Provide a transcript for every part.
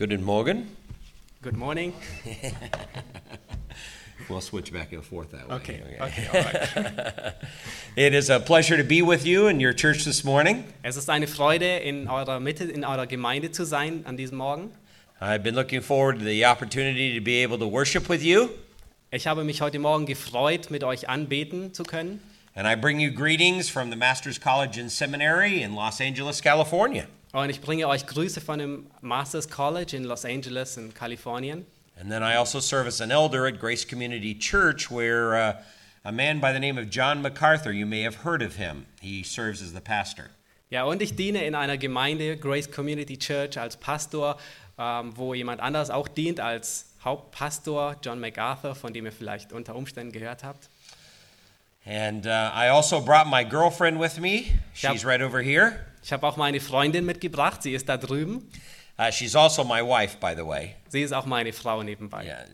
Guten Morgen. Good morning. We'll switch back and forth that way. Okay, okay, all right. It is a pleasure to be with you in your church this morning. Es ist eine Freude, in eurer Mitte, in eurer Gemeinde zu sein an diesem Morgen. I've been looking forward to the opportunity to be able to worship with you. Ich habe mich heute Morgen gefreut, mit euch anbeten zu können. And I bring you greetings from the Master's College and Seminary in Los Angeles, California. Und ich bringe euch Grüße von dem Masters College in Los Angeles in Kalifornien. And then I also serve as an elder at Grace Community Church, where uh, a man by the name of John MacArthur, you may have heard of him, he serves as the pastor. Ja, und ich diene in einer Gemeinde, Grace Community Church, als Pastor, ähm, wo jemand anders auch dient als Hauptpastor, John MacArthur, von dem ihr vielleicht unter Umständen gehört habt. And uh, I also brought my girlfriend with me. She's Yep. right over here. Ich habe auch meine Freundin mitgebracht, sie ist da drüben. Uh, she's also my wife, by the way. Sie ist auch meine Frau nebenbei. Yeah,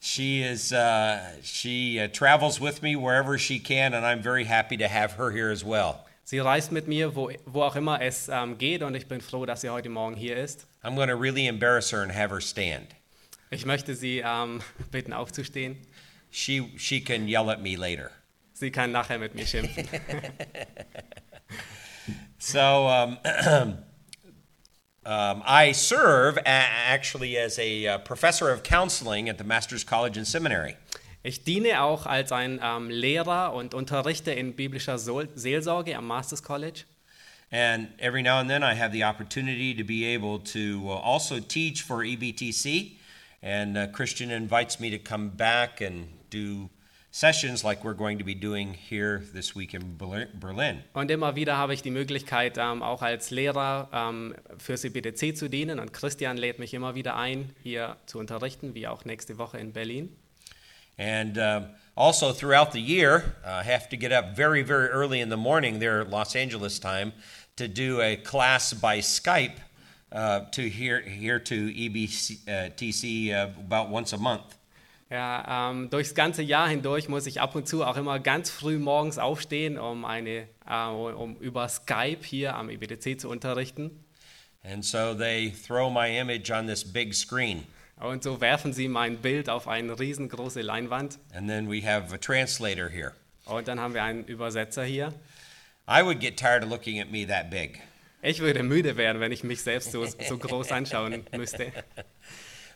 she is. Uh, she uh, travels with me wherever she can, and I'm very happy to have her here as well. Sie reist mit mir, wo, wo auch immer es ähm, geht, und ich bin froh, dass sie heute Morgen hier ist. I'm going to really embarrass her and have her stand. Ich möchte sie ähm, bitten, aufzustehen. She she can yell at me later. Sie kann nachher mit mir schimpfen. So um, um, I serve a- actually as a uh, professor of counseling at the Master's College and Seminary. Ich diene auch als ein ähm, Lehrer und unterrichte in biblischer Seelsorge am Masters College. And every now and then I have the opportunity to be able to uh, also teach for EBTC. And uh, Christian invites me to come back and do sessions like we're going to be doing here this week in Berlin- Berlin. Und immer wieder habe ich die Möglichkeit, ähm, auch als Lehrer ähm, für CBDC zu dienen. Und Christian lädt mich immer wieder ein, hier zu unterrichten, wie auch nächste Woche in Berlin. And um, also throughout the year, I have to get up very, very early in the morning there Los Angeles time to do a class by Skype uh, to here, here to EBTC uh, TC, uh, about once a month. Ja, ähm, durchs ganze Jahr hindurch muss ich ab und zu auch immer ganz früh morgens aufstehen, um, eine, äh, um über Skype hier am IBDC zu unterrichten. And so they throw my image on this big screen. Und so werfen sie mein Bild auf eine riesengroße Leinwand. And then we have a translator here. Und dann haben wir einen Übersetzer hier. I would get tired of looking at me that big. Ich würde müde werden, wenn ich mich selbst so, so groß anschauen müsste.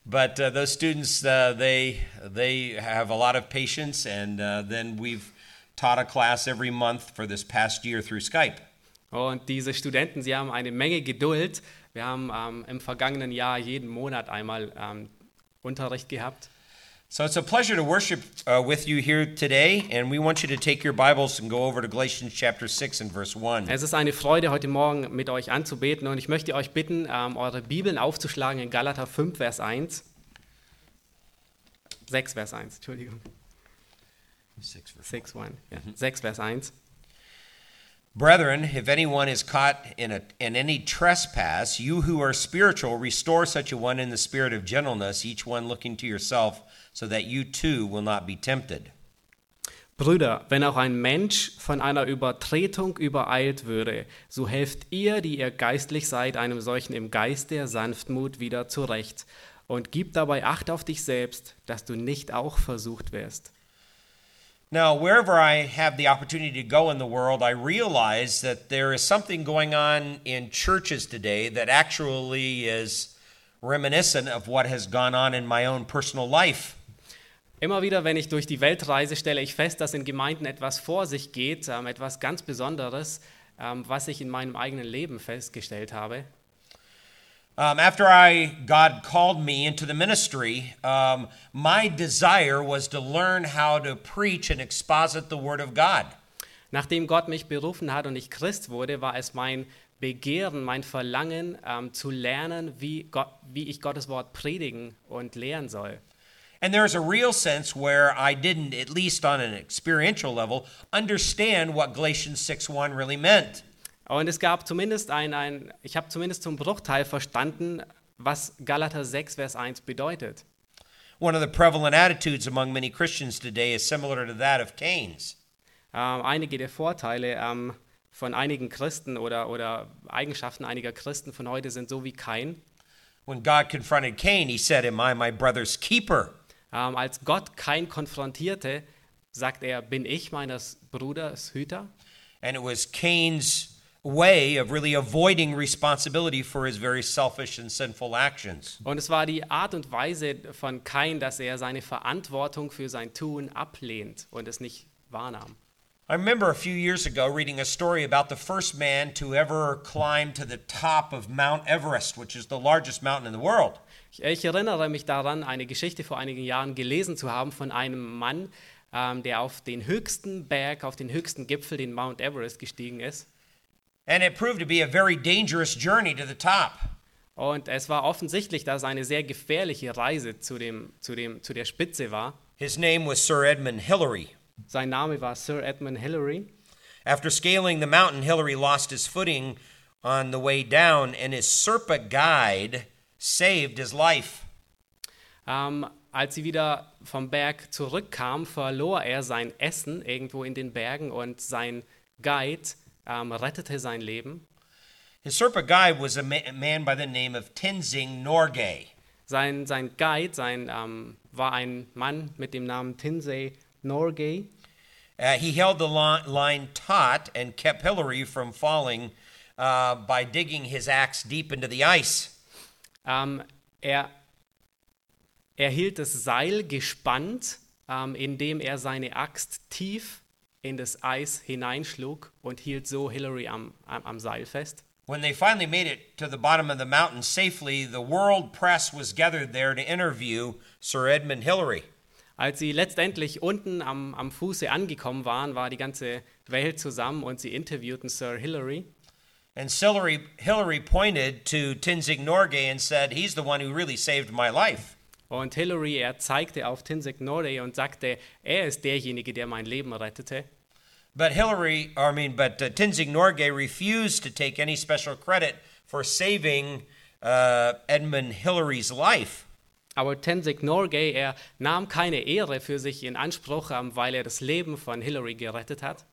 But uh, those students, uh, they, they have a lot of patience, and uh, then we've taught a class every month for this past year through Skype. Und diese Studenten, sie haben eine Menge Geduld. Wir haben ähm, im vergangenen Jahr jeden Monat einmal ähm, Unterricht gehabt. So it's a pleasure to worship uh, with you here today, and we want you to take your Bibles and go over to Galatians chapter 6 and verse 1. Es ist eine Freude, heute Morgen mit euch anzubeten und ich möchte euch bitten, ähm, eure Bibeln aufzuschlagen in Galater 5, Vers 1. 6, Vers 1, Entschuldigung. 6 verse 6, 1. Ja. 6, Vers 1. Brethren, if anyone is caught in, a, in any trespass, you who are spiritual, restore such a one in the spirit of gentleness, each one looking to yourself, so that you too will not be tempted. Brüder, wenn auch ein Mensch von einer Übertretung übereilt würde, so helft ihr, die ihr geistlich seid, einem solchen im Geist der Sanftmut wieder zurecht und gib dabei Acht auf dich selbst, dass du nicht auch versucht wirst. Now, wherever I have the opportunity to go in the world, I realize that there is something going on in churches today that actually is reminiscent of what has gone on in my own personal life. Immer wieder, wenn ich durch die Welt reise, stelle ich fest, dass in Gemeinden etwas vor sich geht, ähm, etwas ganz Besonderes, ähm, was ich in meinem eigenen Leben festgestellt habe. Um, after I God called me into the ministry, um, my desire was to learn how to preach and exposit the Word of God. Nachdem Gott mich berufen hat und ich Christ wurde, war es mein Begehren, mein Verlangen, ähm, zu lernen, wie, Gott, wie ich Gottes Wort predigen und lehren soll. And there's a real sense where I didn't, at least on an experiential level, understand what Galatians 6:1 really meant. Und es gab zumindest ein, ein ich habe zumindest zum Bruchteil verstanden, was Galater 6, Vers 1 bedeutet. One of the prevalent attitudes among many Christians today is similar to that of Cain's. Ähm, einige der Vorteile ähm, von einigen Christen oder, oder Eigenschaften einiger Christen von heute sind so wie kein. When God confronted Cain, he said, Am I my brother's keeper? Ähm, als Gott Kain konfrontierte, sagt er, bin ich meines Bruders Hüter? And it was Cain's way of really avoiding responsibility for his very selfish and sinful actions. Und es war die Art und Weise von Kain, dass er seine Verantwortung für sein Tun ablehnt und es nicht wahrnahm. I remember a few years ago reading a story about the first man to ever climb to the top of Mount Everest, which is the largest mountain in the world. Ich, erinnere mich daran, eine Geschichte vor einigen Jahren gelesen zu haben von einem Mann, ähm, der auf den höchsten Berg, auf den höchsten Gipfel, den Mount Everest, gestiegen ist. And it proved to be a very dangerous journey to the top. Und es war offensichtlich, dass es eine sehr gefährliche Reise zu, dem, zu, dem, zu der Spitze war. His name was Sir Edmund Hillary. Sein Name war Sir Edmund Hillary. After scaling the mountain, Hillary lost his footing on the way down, and his Serpa guide saved his life. Ähm, als sie wieder vom Berg zurückkam, verlor er sein Essen irgendwo in den Bergen und sein Guide ähm, rettete sein Leben. His Serpa guide was a, ma- a man by the name of Tenzing Norgay. Sein, sein Guide sein, ähm, war ein Mann mit dem Namen Tinsey Norgay. Uh, he held the line taut and kept Hillary from falling uh, by digging his axe deep into the ice. Ähm, er, er hielt das Seil gespannt, ähm, indem er seine Axt tief in das Eis hineinschlug und hielt so Hillary am, am, am Seil fest. When they finally made it to the bottom of the mountain safely, the world press was gathered there to interview Sir Edmund Hillary. Als sie letztendlich unten am, am Fuße angekommen waren, war die ganze Welt zusammen und sie interviewten Sir Hillary. And Hillary, Hillary pointed to Tenzing Norgay and said, He's the one who really saved my life. Und Hillary, er zeigte auf Tinsek Norgay und sagte, er ist derjenige, der mein Leben rettete. But Hillary, I mean, but uh, Tenzing Norgay refused to take any special credit for saving uh, Edmund Hillary's life. Aber Tenzek Norgay, er nahm keine Ehre für sich in Anspruch, ähm, weil er das Leben von Hillary gerettet hat.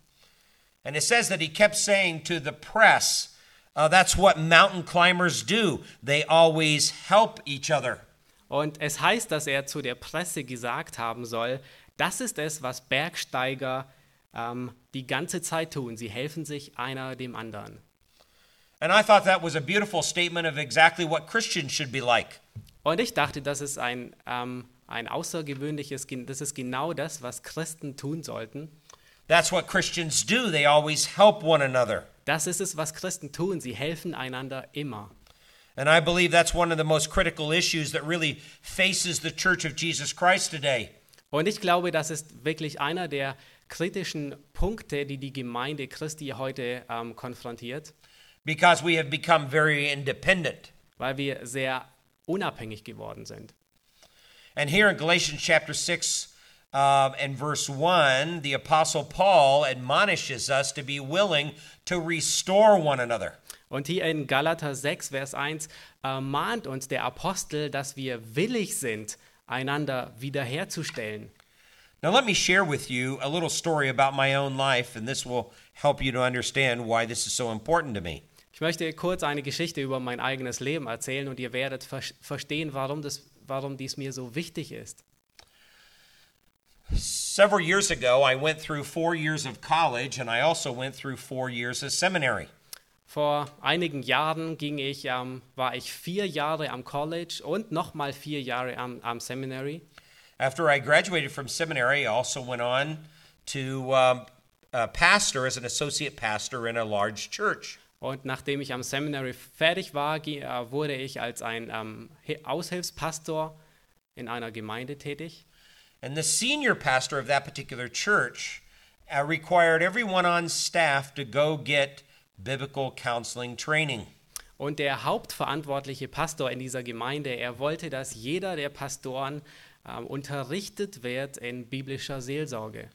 And it says that he kept saying to the press, uh, that's what mountain climbers do. They always help each other. Und es heißt, dass er zu der Presse gesagt haben soll, das ist es, was Bergsteiger ähm, die ganze Zeit tun. Sie helfen sich einer dem anderen. And I thought that was a beautiful statement of exactly what Christians should be like. Und ich dachte, das ist ein, ähm, ein außergewöhnliches, das ist genau das, was Christen tun sollten. That's what Christians do. They always help one another. Das ist es, was Christen tun. Sie helfen einander immer. And I believe that's one of the most critical issues that really faces the Church of Jesus Christ today. Und ich glaube, das ist wirklich einer der kritischen Punkte, die die Gemeinde Christi heute ähm, konfrontiert, because we have become very independent. weil wir sehr unabhängig geworden sind. And here in Galatians chapter 6 uh, and verse 1, the Apostle Paul admonishes us to be willing to restore one another. Und hier in Galater 6, Vers 1 äh, mahnt uns der Apostel, dass wir willig sind, einander wiederherzustellen. Now, let me share with you a little story about my own life, and this will help you to understand why this is so important to me. Ich möchte kurz eine Geschichte über mein eigenes Leben erzählen und ihr werdet ver verstehen, warum, das, warum dies mir so wichtig ist. Several years ago, I went through four years of college, and I also went through four years of seminary. Vor einigen Jahren ging ich, ähm, war ich vier Jahre am College und nochmal vier Jahre am, am Seminary. After I graduated from seminary, I also went on to um, pastor as an associate pastor in a large church. Und nachdem ich am Seminary fertig war, äh, wurde ich als ein ähm, Hi- Aushilfspastor in einer Gemeinde tätig. And the senior pastor of that particular church uh, required everyone on staff to go get biblical counseling training. Und der hauptverantwortliche Pastor in dieser Gemeinde, er wollte, dass jeder der Pastoren ähm, unterrichtet wird in biblischer Seelsorge.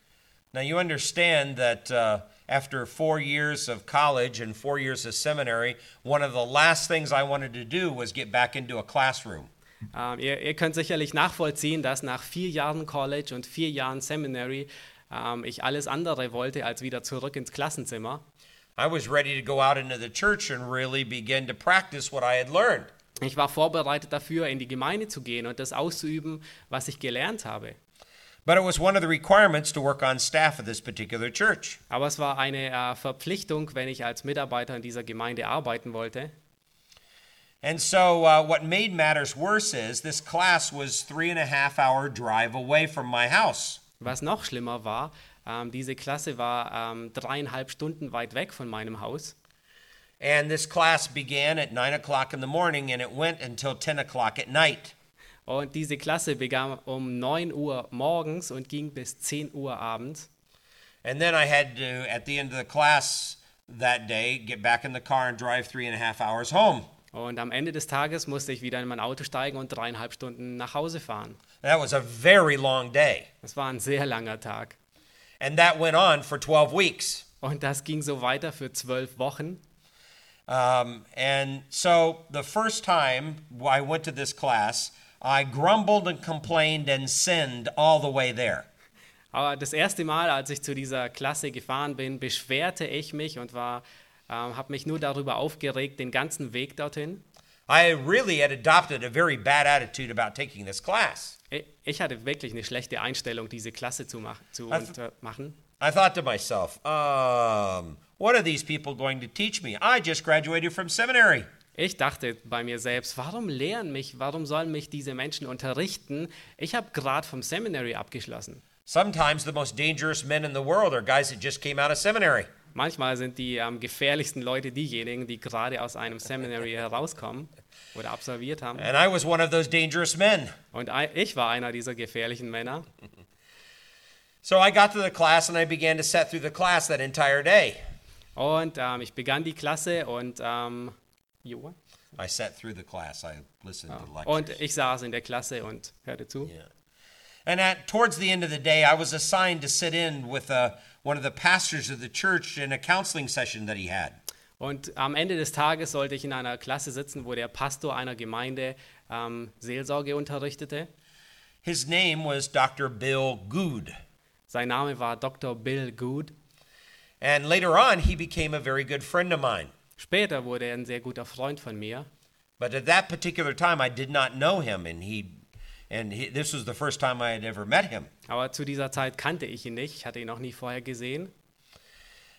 Now, you understand that uh, after four years of college and four years of seminary, one of the last things I wanted to do was get back into a classroom. Ähm, ihr, ihr könnt sicherlich nachvollziehen, dass nach vier Jahren College und vier Jahren Seminary ähm, ich alles andere wollte, als wieder zurück ins Klassenzimmer. I was ready to go out into the church and really begin to practice what I had learned. Ich war vorbereitet dafür, in die Gemeinde zu gehen und das auszuüben, was ich gelernt habe. But it was one of the requirements to work on staff at this particular church. Aber es war eine äh, Verpflichtung, wenn ich als Mitarbeiter in dieser Gemeinde arbeiten wollte. And so, uh, what made matters worse is this class was three and a half hour drive away from my house. Was noch schlimmer war, ähm, diese Klasse war ähm, dreieinhalb Stunden weit weg von meinem Haus. And this class began at 9 o'clock in the morning and it went until 10 o'clock at night. Und diese Klasse begann um 9 Uhr morgens und ging bis 10 Uhr abends. And then I had to, at the end of the class that day, get back in the car and drive three and a half hours home. Und am Ende des Tages musste ich wieder in mein Auto steigen und dreieinhalb Stunden nach Hause fahren. That was a very long day. Das war ein sehr langer Tag. And that went on for 12 weeks. Und das ging so weiter für zwölf Wochen. Um, and so the first time I went to this class, I grumbled and complained and sinned all the way there. Aber das erste Mal, als ich zu dieser Klasse gefahren bin, beschwerte ich mich und war, ähm, habe mich nur darüber aufgeregt, den ganzen Weg dorthin. I really had adopted a very bad attitude about taking this class. Ich- hatte wirklich eine schlechte Einstellung, diese Klasse zu, mach, zu machen. I thought to myself, um, what are these people going to teach me? I just graduated from seminary. Ich dachte bei mir selbst, warum lehren mich, warum sollen mich diese Menschen unterrichten? Ich habe gerade vom Seminary abgeschlossen. Sometimes the most dangerous men in the world are guys that just came out of seminary. Manchmal sind die am gefährlichsten Leute diejenigen, die gerade aus einem Seminary herauskommen oder absolviert haben. And I was one of those dangerous men. Und ich war einer dieser gefährlichen Männer. So I got to the class and I began to set through the class that entire day. Und ähm, ich begann die Klasse und, ähm, Joa? I sat through the class. I listened to lectures. und ich saß in der Klasse und hörte zu. Yeah. And at towards the end of the day, I was assigned to sit in with uh, one of the pastors of the church in a counseling session that he had. Und am Ende des Tages sollte ich in einer Klasse sitzen, wo der Pastor einer Gemeinde ähm, Seelsorge unterrichtete. His name was Dr. Bill Good. Sein Name war Dr. Bill Good. And later on, he became a very good friend of mine. Später wurde er ein sehr guter Freund von mir. But at that particular time, I did not know him, and he, and he, this was the first time I had ever met him. Aber zu dieser Zeit kannte ich ihn nicht. Ich hatte ihn noch nie vorher gesehen.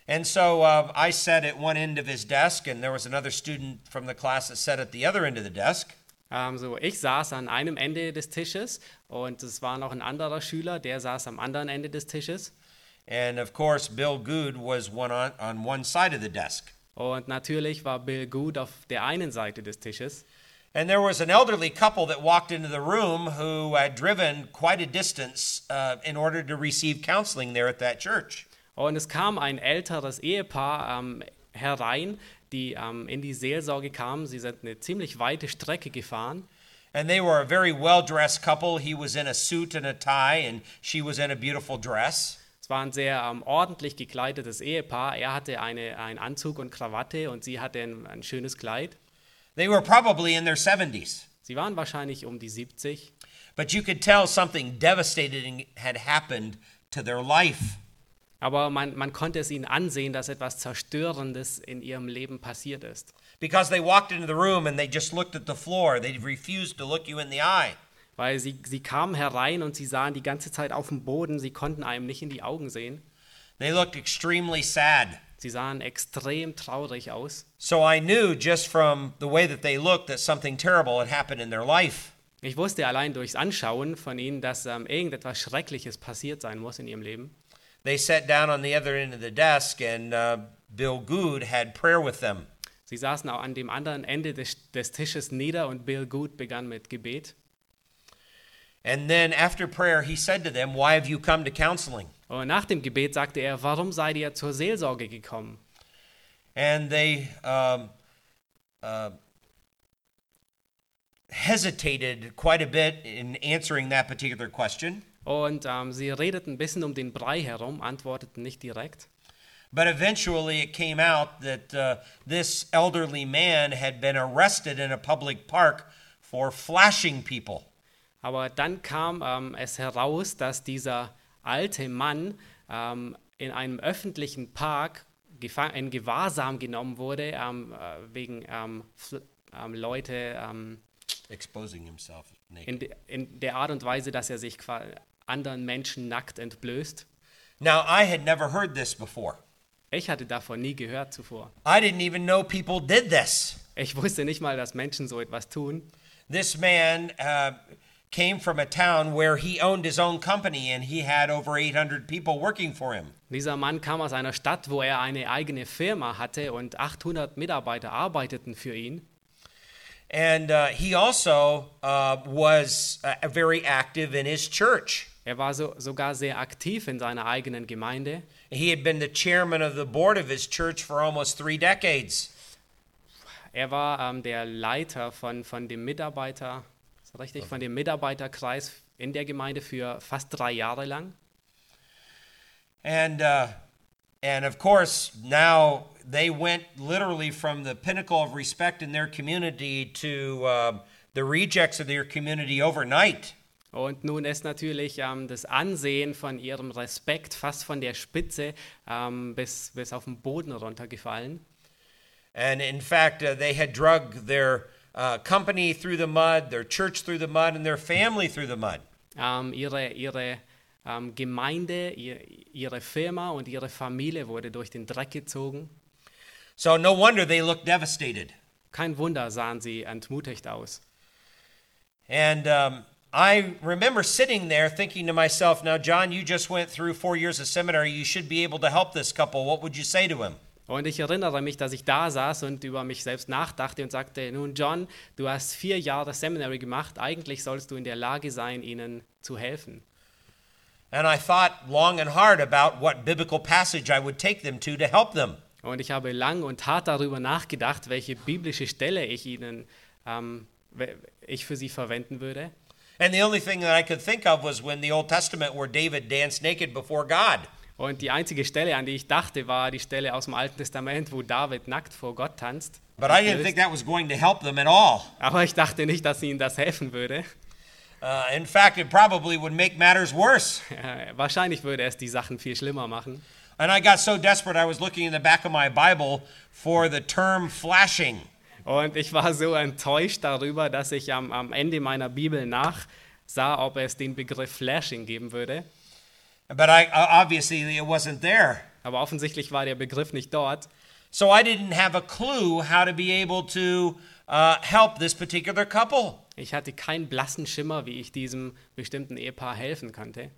And so uh, I sat at one end of his desk, and there was another student from the class that sat at the other end of the desk. Ähm, so, ich saß an einem Ende des Tisches und es war noch ein anderer Schüler, der saß am anderen Ende des Tisches. And of course, Bill Good was one on, on one side of the desk. Und natürlich war Bill Good auf der einen Seite des Tisches. And there was an elderly couple that walked into the room who had driven quite a distance uh, in order to receive counseling there at that church. Und es kam ein älteres Ehepaar ähm, herein, die ähm, in die Seelsorge kamen. Sie sind eine ziemlich weite Strecke gefahren. And they were a very well dressed couple. He was in a suit and a tie, and she was in a beautiful dress. Es war ein sehr ähm, ordentlich gekleidetes Ehepaar. Er hatte eine, einen Anzug und Krawatte und sie hatte ein, ein schönes Kleid. They were probably in their 70s. Sie waren wahrscheinlich um die 70. But you could tell something devastating had happened to their life. Aber man, man konnte es ihnen ansehen, dass etwas Zerstörendes in ihrem Leben passiert ist. Because they walked into the room and they just looked at the floor. They refused to look you in the eye. Weil sie, sie kamen herein und sie sahen die ganze Zeit auf dem Boden. Sie konnten einem nicht in die Augen sehen. They looked extremely sad. Sie sahen extrem traurig aus. So I knew just from the way that they looked that something terrible had happened in their life. Ich wusste allein durchs Anschauen von ihnen, dass ähm, irgendetwas Schreckliches passiert sein muss in ihrem Leben. They sat down on the other end of the desk, and uh, Bill Good had prayer with them. Sie saßen auch an dem anderen Ende des, des Tisches nieder und Bill Good begann mit Gebet. And then after prayer, he said to them, Why have you come to counseling? Und nach dem Gebet sagte er, warum seid ihr zur Seelsorge gekommen? And they um, uh, hesitated quite a bit in answering that particular question. Und ähm, sie redeten ein bisschen um den Brei herum, antworteten nicht direkt. But eventually it came out that uh, this elderly man had been arrested in a public park for flashing people. Aber dann kam ähm, es heraus, dass dieser alte Mann ähm, in einem öffentlichen Park in Gewahrsam genommen wurde ähm, äh, wegen ähm, ähm, Leute ähm, exposing himself naked. in, de, in der Art und Weise, dass er sich anderen Menschen nackt entblößt. Now, I had never heard this before. Ich hatte davon nie gehört zuvor. I didn't even know people did this. Ich wusste nicht mal, dass Menschen so etwas tun. This man uh, came from a town where he owned his own company and he had over 800 people working for him. Dieser Mann kam aus einer Stadt, wo er eine eigene Firma hatte und 800 Mitarbeiter arbeiteten für ihn. And uh, he also uh, was uh, very active in his church. Er war so, sogar sehr aktiv in seiner eigenen Gemeinde. He had been the chairman of the board of his church for almost three decades. Er war ähm, der Leiter von, von dem Mitarbeiter, richtig, von dem Mitarbeiterkreis in der Gemeinde für fast drei Jahre lang. And, uh, and of course, now they went literally from the pinnacle of respect in their community to uh, the rejects of their community overnight. Und nun ist natürlich ähm, das Ansehen von ihrem Respekt fast von der Spitze ähm, bis, bis auf den Boden runtergefallen. And in fact, uh, they had drug their uh, company through the mud, their church through the mud, and their family through the mud. Ähm, ihre ihre ähm, Gemeinde, ihr, ihre Firma und ihre Familie wurde durch den Dreck gezogen. So no wonder they looked devastated. Kein Wunder sahen sie entmutigt aus. And um, I remember sitting there thinking to myself, now, John, you just went through four years of seminary. You should be able to help this couple. What would you say to him? Und ich erinnere mich, dass ich da saß und über mich selbst nachdachte und sagte, nun John, du hast vier Jahre Seminary gemacht, eigentlich sollst du in der Lage sein, ihnen zu helfen. And I thought long and hard about what biblical passage I would take them to to help them. Und ich habe lang und hart darüber nachgedacht, welche biblische Stelle ich ihnen, ähm, ich für sie verwenden würde. And the only thing that I could think of was when the Old Testament where David danced naked before God. Und die einzige Stelle, an die ich dachte, war die Stelle aus dem Alten Testament, wo David nackt vor Gott tanzt. But I didn't think that was going to help them at all. Aber ich dachte nicht, dass ihnen das helfen würde. Uh, in fact, it probably would make matters worse. Äh, Wahrscheinlich würde es die Sachen viel schlimmer machen. And I got so desperate, I was looking in the back of my Bible for the term flashing. Und ich war so enttäuscht darüber, dass ich am, am Ende meiner Bibel nachsah, ob es den Begriff Flashing geben würde. But I uh, obviously it wasn't there. Aber offensichtlich war der Begriff nicht dort. So I didn't have a clue how to be able to uh, help this particular couple. Ich hatte keinen blassen Schimmer, wie ich diesem bestimmten Ehepaar helfen könnte.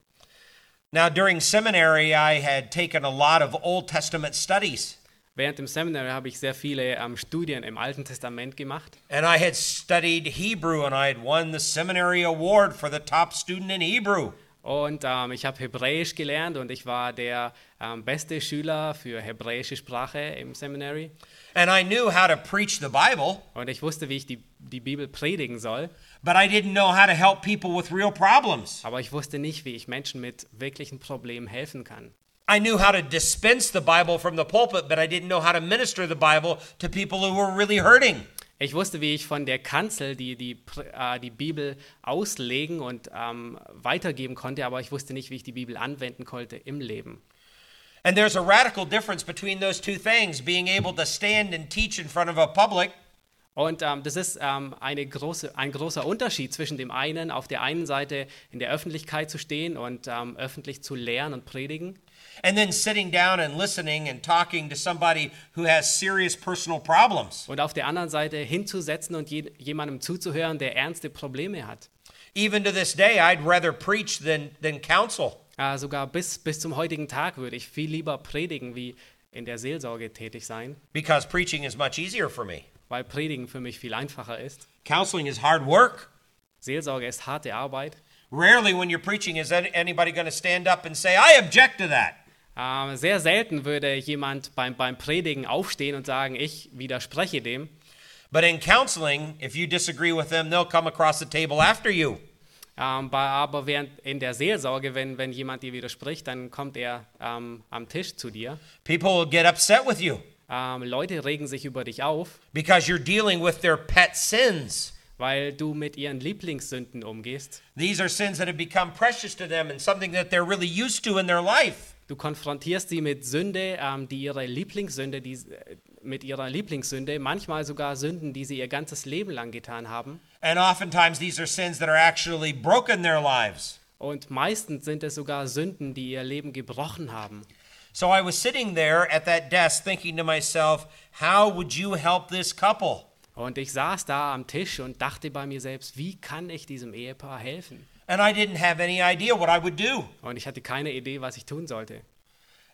Now, during seminary, I had taken a lot of Old Testament studies, Während dem Seminar habe ich sehr viele ähm, Studien im Alten Testament gemacht. and I had studied Hebrew, and I had won the seminary award for the top student in Hebrew. Und ähm, ich habe Hebräisch gelernt und ich war der ähm, beste Schüler für hebräische Sprache im Seminary. And I knew how to preach the Bible, Und ich wusste, wie ich die, die Bibel predigen soll. but I didn't know how to help people with real problems. Aber ich wusste nicht, wie ich Menschen mit wirklichen Problemen helfen kann. I knew how to dispense the Bible from the pulpit, but I didn't know how to minister the Bible to people who were really hurting. Ich wusste, wie ich von der Kanzel die, die, äh, die Bibel auslegen und ähm, weitergeben konnte, aber ich wusste nicht, wie ich die Bibel anwenden konnte im Leben. And there's a radical difference between those two things being able to stand and teach in front of a public Und ähm, das ist ähm, große, ein großer Unterschied zwischen dem einen, auf der einen Seite in der Öffentlichkeit zu stehen und ähm, öffentlich zu lehren und predigen and then sitting down and listening and talking to somebody who has serious personal problems. und auf der anderen Seite hinzusetzen und je, jemandem zuzuhören, der ernste Probleme hat. Even to this day, I'd rather preach than, than counsel. Äh, sogar bis, bis zum heutigen Tag würde ich viel lieber predigen, wie in der Seelsorge tätig sein, because preaching is much easier for me. weil Predigen für mich viel einfacher ist. Counseling is hard work. Seelsorge ist harte Arbeit. Rarely, when you're preaching, is anybody going to stand up and say, I object to that. Ähm, sehr selten würde jemand beim, beim Predigen aufstehen und sagen, ich widerspreche dem. But in counseling, if you disagree with them, they'll come across the table after you. Ähm, bei, aber während in der Seelsorge, wenn, wenn jemand dir widerspricht, dann kommt er ähm, am Tisch zu dir. People will get upset with you Ähm, Leute regen sich über dich auf, because you're dealing with their pet sins. weil du mit ihren Lieblingssünden umgehst. These are sins that have become precious to them and something that they're really used to in their life. Du konfrontierst sie mit Sünde, ähm, die ihre Lieblingssünde, die, äh, mit ihrer Lieblingssünde, manchmal sogar Sünden, die sie ihr ganzes Leben lang getan haben. And oftentimes these are sins that are actually broken their lives. Und meistens sind es sogar Sünden, die ihr Leben gebrochen haben. So I was sitting there at that desk thinking to myself, how would you help this couple? Und ich saß da am Tisch und dachte bei mir selbst, wie kann ich diesem Ehepaar helfen? And I didn't have any idea what I would do. Und ich hatte keine Idee, was ich tun sollte.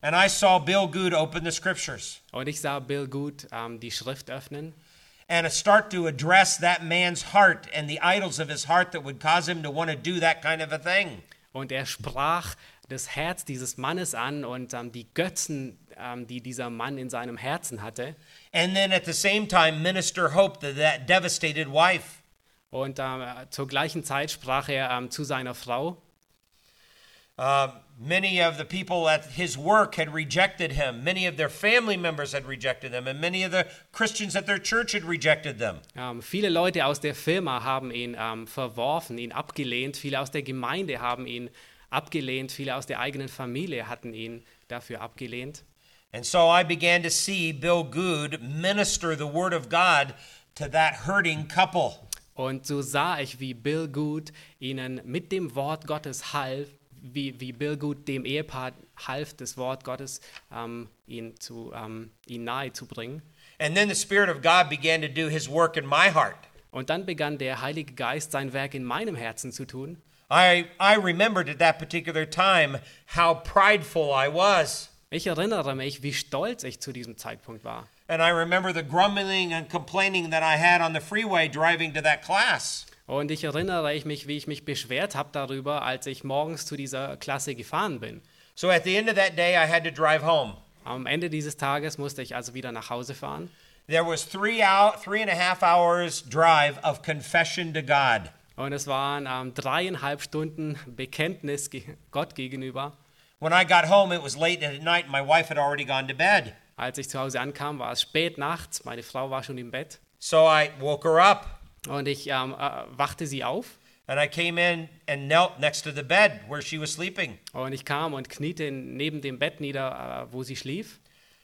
And I saw Bill Good open the scriptures Und ich sah Bill Good ähm, die Schrift öffnen and start to address that man's heart and the idols of his heart that would cause him to want to do that kind of a thing. und er sprach das Herz dieses Mannes an und ähm, die Götzen, ähm, die dieser Mann in seinem Herzen hatte. And then at the same time, minister hope to that devastated wife. Und ähm, zur gleichen Zeit sprach er ähm, zu seiner Frau. Uh, many of the people at his work had rejected him. Many of their family members had rejected him. And many of the Christians at their church had rejected them. Ähm, viele Leute aus der Firma haben ihn ähm, verworfen, ihn abgelehnt. Viele aus der Gemeinde haben ihn abgelehnt. Viele aus der eigenen Familie hatten ihn dafür abgelehnt. And so I began to see Bill Good minister the word of God to that hurting couple. Und so sah ich, wie Bill Good ihnen mit dem Wort Gottes half, wie, wie Bill Good dem Ehepaar half, das Wort Gottes ähm, ihn, zu, ähm, ihn nahe zu bringen. And then the Spirit of God began to do his work in my heart. Und dann begann der Heilige Geist sein Werk in meinem Herzen zu tun. I, I remembered at that particular time how prideful I was. Ich erinnere mich, wie stolz ich zu diesem Zeitpunkt war. And I remember the grumbling and complaining that I had on the freeway driving to that class. Und ich erinnere ich mich, wie ich mich beschwert habe darüber, als ich morgens zu dieser Klasse gefahren bin. So at the end of that day, I had to drive home. Am Ende dieses Tages musste ich also wieder nach Hause fahren. There was three out, three and a half hours drive of confession to God. Und es waren ähm, dreieinhalb Stunden Bekenntnis Gott gegenüber. When I got home, it was late at night, and my wife had already gone to bed. Als ich zu Hause ankam, war es spät nachts. Meine Frau war schon im Bett. So I woke her up, Und ich ähm, äh, wachte sie auf. and I came in and knelt next to the bed where she was sleeping. Und ich kam und kniete neben dem Bett nieder, äh, wo sie schlief.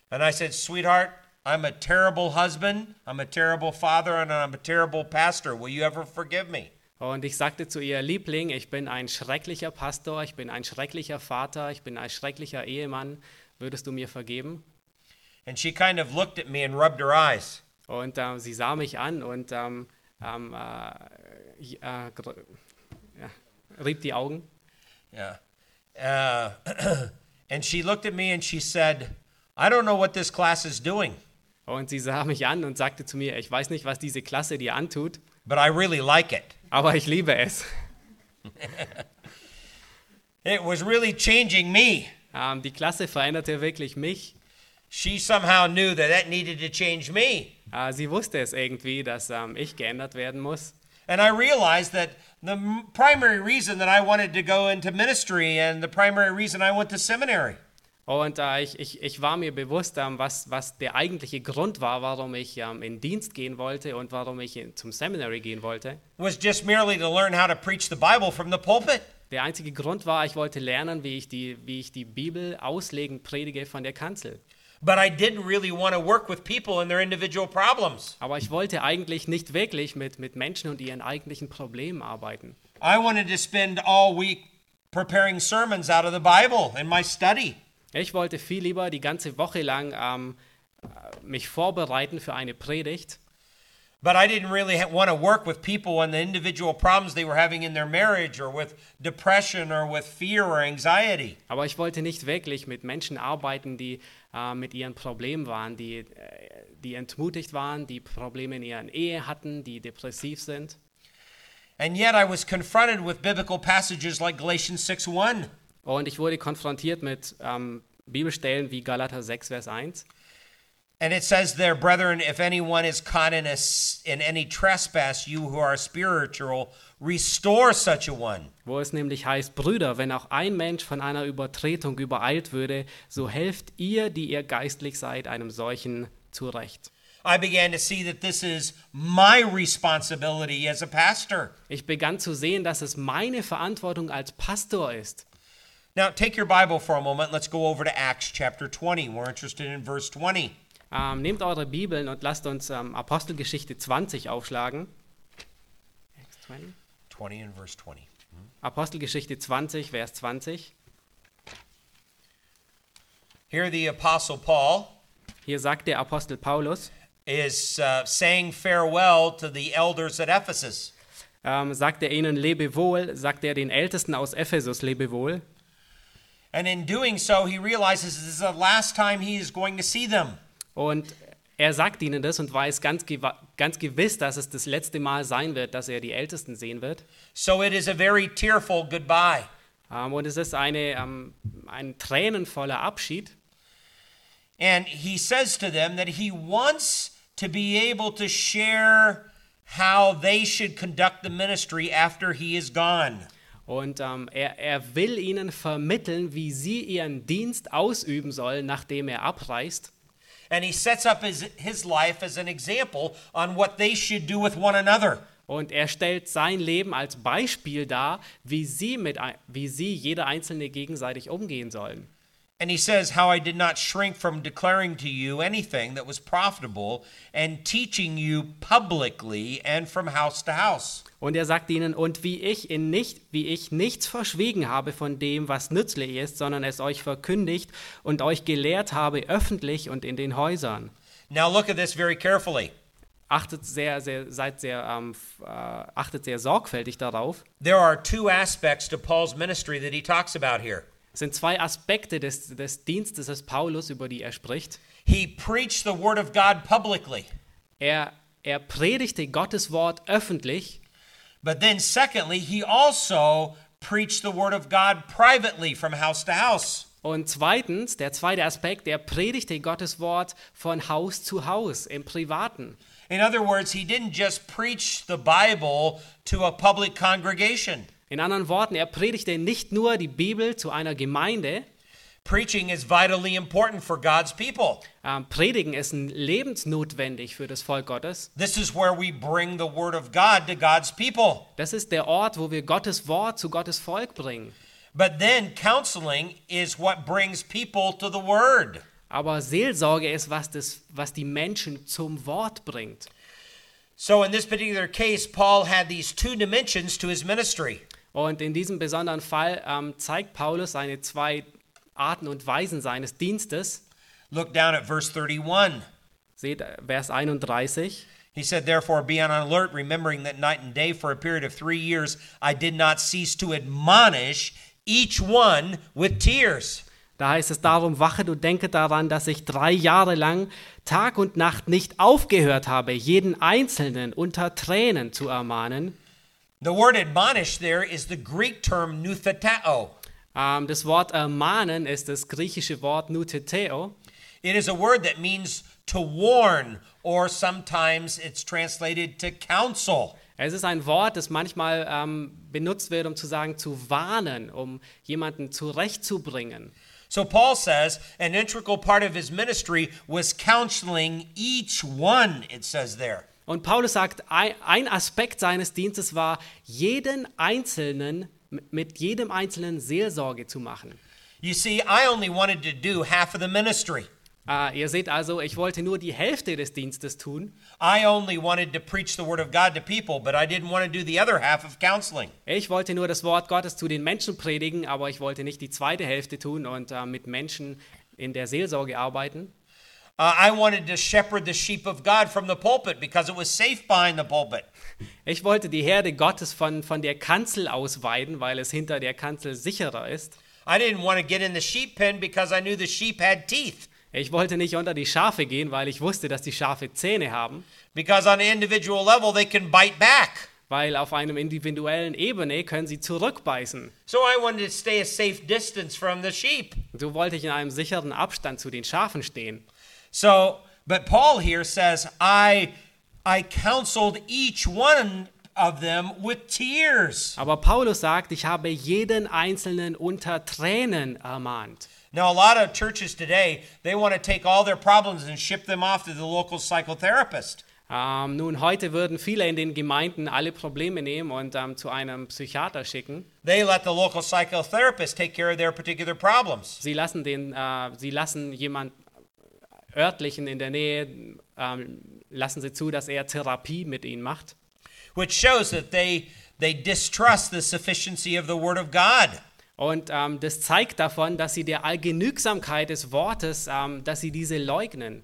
And I said, Sweetheart, I'm a terrible husband, I'm a terrible father, and I'm a terrible pastor. Will you ever forgive me? Und ich sagte zu ihr, Liebling, ich bin ein schrecklicher Pastor, ich bin ein schrecklicher Vater, ich bin ein schrecklicher Ehemann. Würdest du mir vergeben? And she kind of looked at me and rubbed her eyes. Und ähm, sie sah mich an und ähm, ähm, äh, äh, rieb die Augen. Yeah. Uh, and she looked at me and she said, I don't know what this class is doing, Und sie sah mich an und sagte zu mir, ich weiß nicht, was diese Klasse dir antut, but I really like it. aber ich liebe es. It was really changing me. Ähm, die Klasse veränderte wirklich mich. She somehow knew that that needed to change me. Äh, sie wusste es irgendwie, dass ähm, ich geändert werden muss. And I realized that the primary reason that I wanted to go into ministry and the primary reason I went to seminary Und äh, ich, ich, ich war mir bewusst, ähm, was, was der eigentliche Grund war, warum ich ähm, in Dienst gehen wollte und warum ich in, zum Seminary gehen wollte. was just merely to learn how to preach the Bible from the pulpit. Der einzige Grund war, ich wollte lernen, wie ich die, wie ich die Bibel auslegen predige von der Kanzel. But I didn't really want to work with people and their individual problems. Aber ich wollte eigentlich nicht wirklich mit, mit Menschen und ihren eigentlichen Problemen arbeiten. I wanted to spend all week preparing sermons out of the Bible in my study. Ich wollte viel lieber die ganze Woche lang ähm, äh, mich vorbereiten für eine Predigt. But I didn't really want to work with people on the individual problems they were having in their marriage or with depression or with fear or anxiety. Aber ich wollte nicht wirklich mit Menschen arbeiten, die äh, mit ihren Problemen waren, die, äh, die entmutigt waren, die Probleme in ihrer Ehe hatten, die depressiv sind. And yet I was confronted with biblical passages like Galatians 6:1. Und ich wurde konfrontiert mit ähm, Bibelstellen wie Galater 6, Vers 1. And it says there, brethren, if anyone is caught in, a in any trespass, you who are spiritual, restore such a one. Wo es nämlich heißt, Brüder, wenn auch ein Mensch von einer Übertretung übereilt würde, so helft ihr, die ihr geistlich seid, einem solchen zurecht. I began to see that this is my responsibility as a pastor. Ich begann zu sehen, dass es meine Verantwortung als Pastor ist. Now, take your Bible for a moment. Let's go over to Acts chapter 20. We're interested in verse 20. Ähm, nehmt eure Bibeln und lasst uns ähm, Apostelgeschichte 20 aufschlagen. Acts 20. 20 and verse 20. Apostelgeschichte 20, Vers 20. Here, the Apostle Paul Hier sagt der Apostel Paulus, is uh, saying farewell to the elders at Ephesus. ähm, sagt er ihnen Lebewohl, sagt er den Ältesten aus Ephesus Lebewohl. And in doing so, he realizes this is the last time he is going to see them. Und er sagt ihnen das und weiß ganz, ganz gewiss, dass es das letzte Mal sein wird, dass er die Ältesten sehen wird. So it is a very tearful goodbye. Ähm, und es ist eine, ähm, ein tränenvoller Abschied. And he says to them that he wants to be able to share how they should conduct the ministry after he is gone. Und ähm, er, er will ihnen vermitteln, wie sie ihren Dienst ausüben sollen, nachdem er abreist. And he sets up his, his life as an example on what they should do with one another. Und er stellt sein Leben als Beispiel dar, wie sie, mit, wie sie jeder Einzelne gegenseitig umgehen sollen. And he says, How I did not shrink from declaring to you anything that was profitable and teaching you publicly and from house to house. Und er sagt ihnen, und wie ich, in nicht, wie ich nichts verschwiegen habe von dem, was nützlich ist, sondern es euch verkündigt und euch gelehrt habe, öffentlich und in den Häusern. Now look at this very carefully. Achtet sehr, sehr, seid sehr, ähm, äh, achtet sehr sorgfältig darauf. There are two aspects to Paul's ministry that he talks about here. Es sind zwei Aspekte des, des Dienstes des Paulus, über die er spricht. He preached the word of God publicly, Er, er predigte Gottes Wort öffentlich, but then, secondly, he also preached the word of God privately from house to house. Und zweitens, der zweite Aspekt, er predigte Gottes Wort von Haus zu Haus im Privaten. In other words, he didn't just preach the Bible to a public congregation. In anderen Worten, er predigte nicht nur die Bibel zu einer Gemeinde. Preaching is vitally important for God's people. Ähm, Predigen ist lebensnotwendig für das Volk Gottes. This is where we bring the word of God to God's people. Das ist der Ort, wo wir Gottes Wort zu Gottes Volk bringen. But then counseling is what brings people to the word. Aber Seelsorge ist, was, das, was die Menschen zum Wort bringt. So in this particular case, Paul had these two dimensions to his ministry. Und in diesem besonderen Fall ähm, zeigt Paulus seine zwei Arten und Weisen seines Dienstes. Look down at verse 31. Seht äh, Vers 31. He said, Therefore, be on alert, remembering that night and day for a period of three years I did not cease to admonish each one with tears. Da heißt es darum, wachet und denke daran, dass ich drei Jahre lang Tag und Nacht nicht aufgehört habe, jeden Einzelnen unter Tränen zu ermahnen. The word admonish there is the Greek term nutheteo. Ähm, das Wort ermahnen ist das griechische Wort nuteteo. It is a word that means to warn, or sometimes it's translated to counsel. Es ist ein Wort, das manchmal ähm, benutzt wird, um zu sagen, zu warnen, um jemanden zurechtzubringen. So Paul says an integral part of his ministry was counseling each one, it says there. Und Paulus sagt, ein, ein Aspekt seines Dienstes war, jeden Einzelnen, mit jedem Einzelnen Seelsorge zu machen. You see, I only wanted to do half of the ministry. Äh, ihr seht also, ich wollte nur die Hälfte des Dienstes tun. I only wanted to preach the word of God to people, but I didn't want to do the other half of counseling. Ich wollte nur das Wort Gottes zu den Menschen predigen, aber ich wollte nicht die zweite Hälfte tun und äh, mit Menschen in der Seelsorge arbeiten. Uh, I wanted to shepherd the sheep of God from the pulpit because it was safe behind the pulpit. Ich wollte die Herde Gottes von, von der Kanzel aus weiden, weil es hinter der Kanzel sicherer ist. I didn't want to get in the sheep pen because I knew the sheep had teeth. Ich wollte nicht unter die Schafe gehen, weil ich wusste, dass die Schafe Zähne haben, Because on an individual level, they can bite back. weil auf einem individuellen Ebene können sie zurückbeißen. So I wanted to stay a safe distance from the sheep. So wollte ich in einem sicheren Abstand zu den Schafen stehen. So, but Paul here says, I, I counseled each one of them with tears. Aber Paulus sagt, ich habe jeden Einzelnen unter Tränen ermahnt. Now, a lot of churches today, they want to take all their problems and ship them off to the local psychotherapist. Ähm, nun, heute würden viele in den Gemeinden alle Probleme nehmen und ähm, zu einem Psychiater schicken. They let the local psychotherapist take care of their particular problems. Sie lassen, den, äh, sie lassen jemand, örtlichen in der Nähe ähm, lassen sie zu, dass er Therapie mit ihnen macht. which shows that they they distrust the sufficiency of the word of God. Und ähm, das zeigt davon, dass sie der Allgenügsamkeit des Wortes, ähm, dass sie diese leugnen.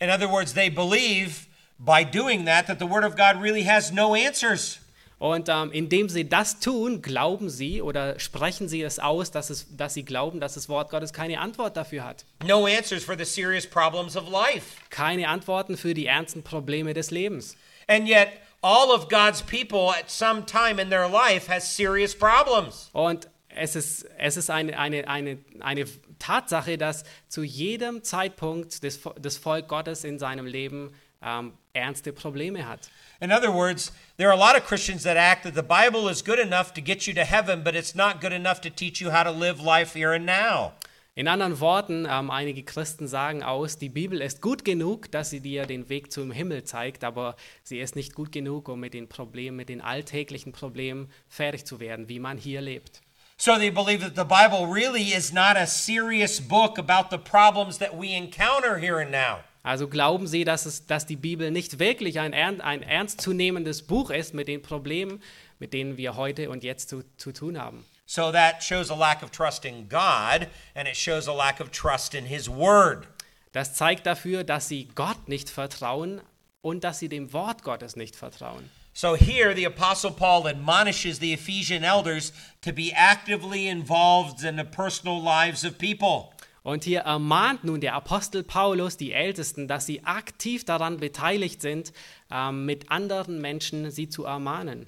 In other words, they believe by doing that that the word of God really has no answers. Und ähm, indem sie das tun, glauben sie oder sprechen sie es aus, dass, es, dass sie glauben, dass das Wort Gottes keine Antwort dafür hat. No answers for the serious problems of life. Keine Antworten für die ernsten Probleme des Lebens. And yet, all of God's people at some time in their life has serious problems. Und es ist, es ist eine, eine, eine, eine Tatsache, dass zu jedem Zeitpunkt das, das Volk Gottes in seinem Leben ähm, ernste Probleme hat. In other words, there are a lot of Christians that act that the Bible is good enough to get you to heaven, but it's not good enough to teach you how to live life here and now. In anderen Worten, ähm, einige Christen sagen aus, die Bibel ist gut genug, dass sie dir den Weg zum Himmel zeigt, aber sie ist nicht gut genug, um mit den Problemen, mit den alltäglichen Problemen fertig zu werden, wie man hier lebt. So they believe that the Bible really is not a serious book about the problems that we encounter here and now. Also glauben sie, dass, es, dass die Bibel nicht wirklich ein, ein ernstzunehmendes Buch ist mit den Problemen, mit denen wir heute und jetzt zu, zu tun haben. So that shows a lack of trust in God, and it shows a lack of trust in His Word. Das zeigt dafür, dass sie Gott nicht vertrauen und dass sie dem Wort Gottes nicht vertrauen. So here, the Apostle Paul admonishes the Ephesian elders to be actively involved in the personal lives of people. Und hier ermahnt nun der Apostel Paulus die Ältesten, dass sie aktiv daran beteiligt sind, ähm, mit anderen Menschen sie zu ermahnen.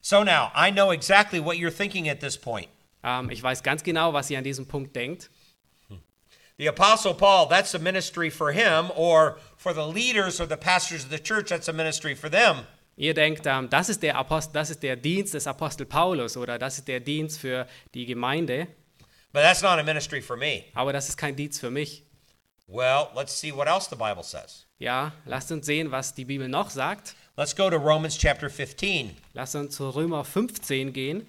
So now, I know exactly what you're thinking at this point. Ähm, ich weiß ganz genau, was ihr an diesem Punkt denkt. The Apostle Paul, that's a ministry for him, or for the leaders or the pastors of the church, that's a ministry for them. Ihr denkt, ähm, das, ist der Apostel, das ist der Dienst des Apostel Paulus oder das ist der Dienst für die Gemeinde, But that's not a ministry for me. aber das ist kein Dienst für mich. Well, let's see what else the Bible says. Ja, lasst uns sehen, was die Bibel noch sagt. Let's go to Romans chapter 15. Lasst uns zu Römer 15 gehen.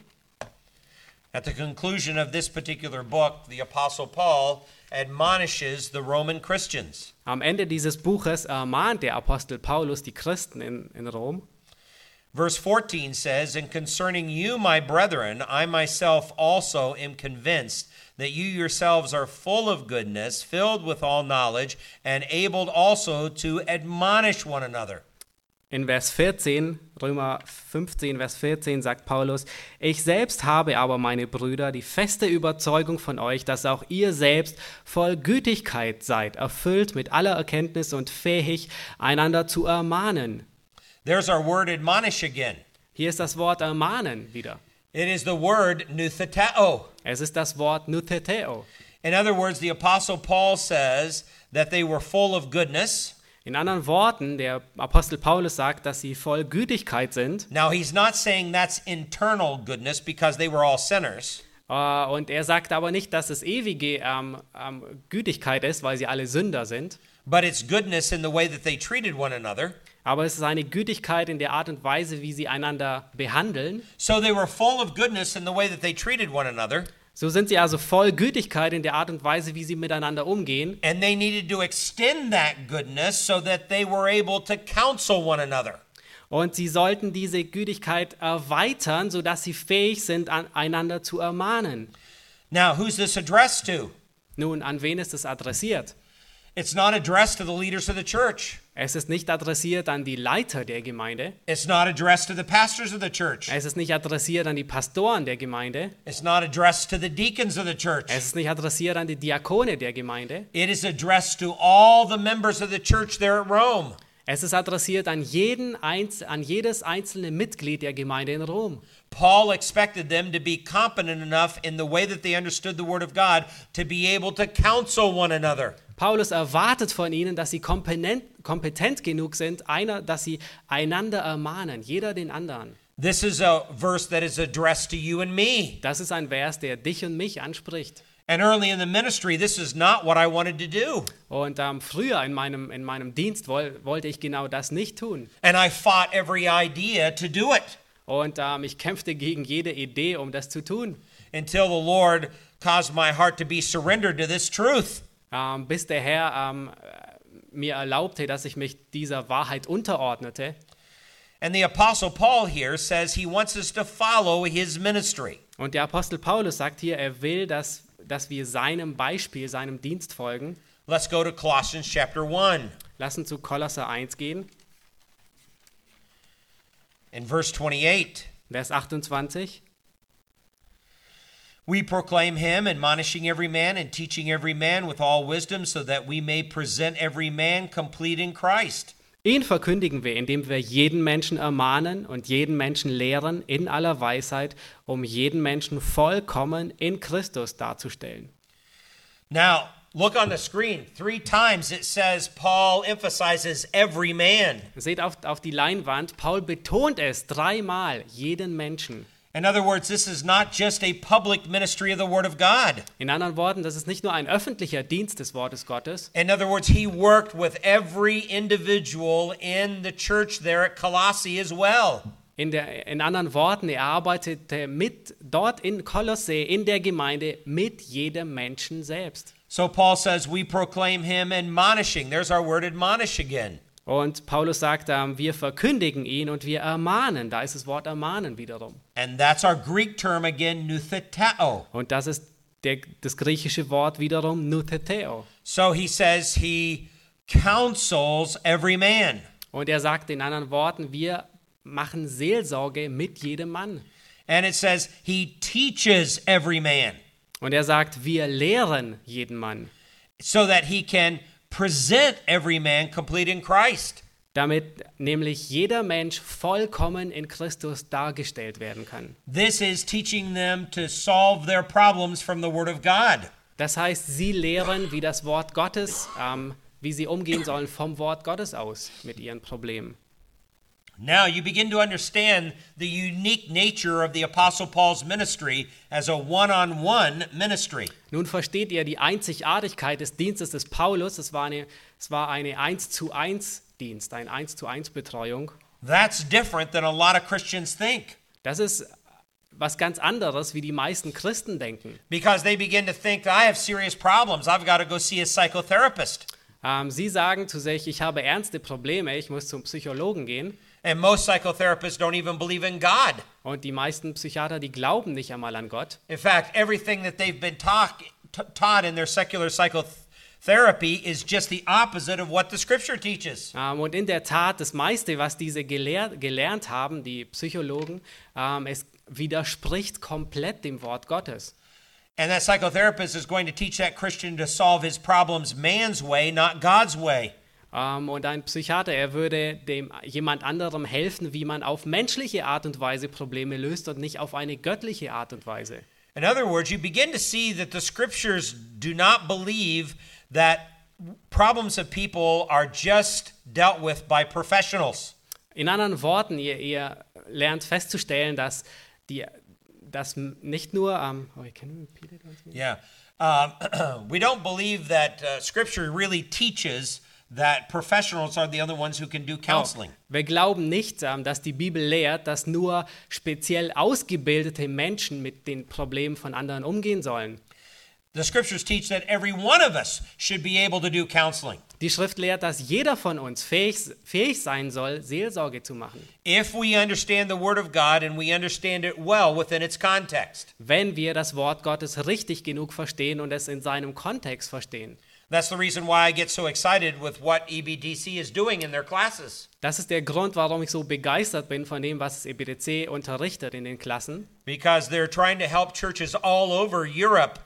At the conclusion of this particular book, the Apostle Paul admonishes the Roman Christians. Am Ende dieses Buches ermahnt der Apostel Paulus die Christen in, in Rom. Verse 14 says, And concerning you, my brethren, I myself also am convinced that you yourselves are full of goodness, filled with all knowledge, and able also to admonish one another. In Vers 14, Römer 15, Vers 14 sagt Paulus, ich selbst habe aber, meine Brüder, die feste Überzeugung von euch, dass auch ihr selbst voll Gütigkeit seid, erfüllt mit aller Erkenntnis und fähig, einander zu ermahnen. There's our word admonish again. Hier ist das Wort ermahnen wieder. It is the word nutheteo. Es ist das Wort nutheteo. In other words, the Apostle Paul says that they were full of goodness. In anderen Worten, der Apostel Paulus sagt, dass sie voll Gütigkeit sind. Now, he's not saying that's internal goodness because they were all sinners. Äh, Und er sagt aber nicht, dass es ewige ähm, ähm, Gütigkeit ist, weil sie alle Sünder sind. But it's goodness in the way that they treated one another. Aber es ist eine Gütigkeit in der Art und Weise, wie sie einander behandeln. So they were full of goodness in the way that they treated one another. So sind sie also voll Gütigkeit in der Art und Weise, wie sie miteinander umgehen. And they needed to extend that goodness so that they were able to counsel one another. Und sie sollten diese Gütigkeit erweitern, sodass sie fähig sind, an, einander zu ermahnen. Now, who's this addressed to? Nun, an wen ist es adressiert? It's not addressed to the leaders of the church. Es ist nicht adressiert an die Leiter der Gemeinde. It's not addressed to the pastors of the church. Es ist nicht adressiert an die Pastoren der Gemeinde. It's not addressed to the deacons of the church. Es ist nicht adressiert an die Diakone der Gemeinde. It is addressed to all the members of the church there at Rome. Es ist adressiert an, jeden an jedes einzelne Mitglied der Gemeinde in Rom. Paul expected them to be competent enough in the way that they understood the Word of God to be able to counsel one another. Paulus erwartet von ihnen, dass sie kompetent, kompetent genug sind, einer, dass sie einander ermahnen, jeder den anderen. This is a verse that is addressed to you and me. Das ist ein Vers, der dich und mich anspricht. And early in the ministry, this is not what I wanted to do. Und ähm, früher in meinem, in meinem Dienst woll, wollte ich genau das nicht tun. And I fought every idea to do it Und ähm, ich kämpfte gegen jede Idee, um das zu tun. until the Lord caused my heart to be surrendered to this truth. Ähm, bis der Herr ähm, mir erlaubte, dass ich mich dieser Wahrheit unterordnete. And the Apostle Paul here says he wants us to follow his ministry. Und der Apostel Paulus sagt hier, er will, dass, dass wir seinem Beispiel, seinem Dienst folgen. Let's go to Colossians chapter 1. Lassen zu Kolosser 1 gehen, In verse 28, Vers 28. We proclaim him, admonishing every man and teaching every man with all wisdom, so that we may present every man complete in Christ. Ihn verkündigen wir, indem wir jeden Menschen ermahnen und jeden Menschen lehren in aller Weisheit, um jeden Menschen vollkommen in Christus darzustellen. Now, look on the screen. Three times it says Paul emphasizes every man. Seht auf, auf die Leinwand, Paul betont es dreimal, jeden Menschen. In other words, this is not just a public ministry of the Word of God. In anderen Worten, das ist nicht nur ein öffentlicher Dienst des Wortes Gottes. In other words, he worked with every individual in the church there at Colossae as well. In, der, in anderen Worten, er arbeitete mit dort in Kolossä, in der Gemeinde, mit jedem Menschen selbst. So Paul says, We proclaim him admonishing. There's our word admonish again. Und Paulus sagt, ähm, wir verkündigen ihn und wir ermahnen. Da ist das Wort ermahnen wiederum. And that's our Greek term again. Und das ist der, das griechische Wort wiederum nutheteo. So he says he counsels every man. Und er sagt in anderen Worten, wir machen Seelsorge mit jedem Mann. And it says he teaches every man Und er sagt, wir lehren jeden Mann, so that he can present every man complete in Christ. damit nämlich jeder Mensch vollkommen in Christus dargestellt werden kann. This is teaching them to solve their problems from the Word of God. Das heißt, sie lehren, wie das Wort Gottes, ähm, wie sie umgehen sollen vom Wort Gottes aus mit ihren Problemen. Now you begin to understand the unique nature of the Apostle Paul's ministry as a one on one ministry. Nun versteht ihr die Einzigartigkeit des Dienstes des Paulus. Es war eine, es war eine 1 zu 1 Dienst, eine 1 zu 1 Betreuung. That's different than a lot of Christians think Das ist was ganz anderes, wie die meisten Christen denken. because they begin to think, I have serious problems. I've got to go see a psychotherapist. Ähm, sie sagen zu sich, ich habe ernste Probleme, ich muss zum Psychologen gehen. And most psychotherapists don't even believe in God. Und die meisten Psychiater, die glauben nicht einmal an Gott. In fact, everything that they've been taught, taught in their secular psychotherapy is just the opposite of what the scripture teaches. Ähm, und in der Tat, das meiste, was diese gelehr gelernt haben, die Psychologen, ähm, es widerspricht komplett dem Wort Gottes. And that psychotherapist is going to teach that Christian to solve his problems man's way, not God's way. Ähm, und ein Psychiater, er würde dem jemand anderem helfen, wie man auf menschliche Art und Weise Probleme löst und nicht auf eine göttliche Art und Weise. In other words, you begin to see that the scriptures do not believe that problems of people are just dealt with by professionals. In anderen Worten, ihr, ihr lernt festzustellen, dass, die, dass nicht nur. Um, oh, can you repeat it once more? Yeah. Um, we don't believe that uh, scripture really teaches that professionals are the other ones who can do counseling. Wir glauben nicht, ähm, dass die Bibel lehrt, dass nur speziell ausgebildete Menschen mit den Problemen von anderen umgehen sollen. The scriptures teach that every one of us should be able to do counseling. Die Schrift lehrt, dass jeder von uns fähig, fähig sein soll, Seelsorge zu machen, If we understand the Word of God and we understand it well within its context. wenn wir das Wort Gottes richtig genug verstehen und es in seinem Kontext verstehen. That's the reason why I get so excited with what EBDC is doing in their classes. Das ist der Grund, warum ich so begeistert bin von dem, was EBDC unterrichtet in den Klassen. Because they're trying to help churches all over Europe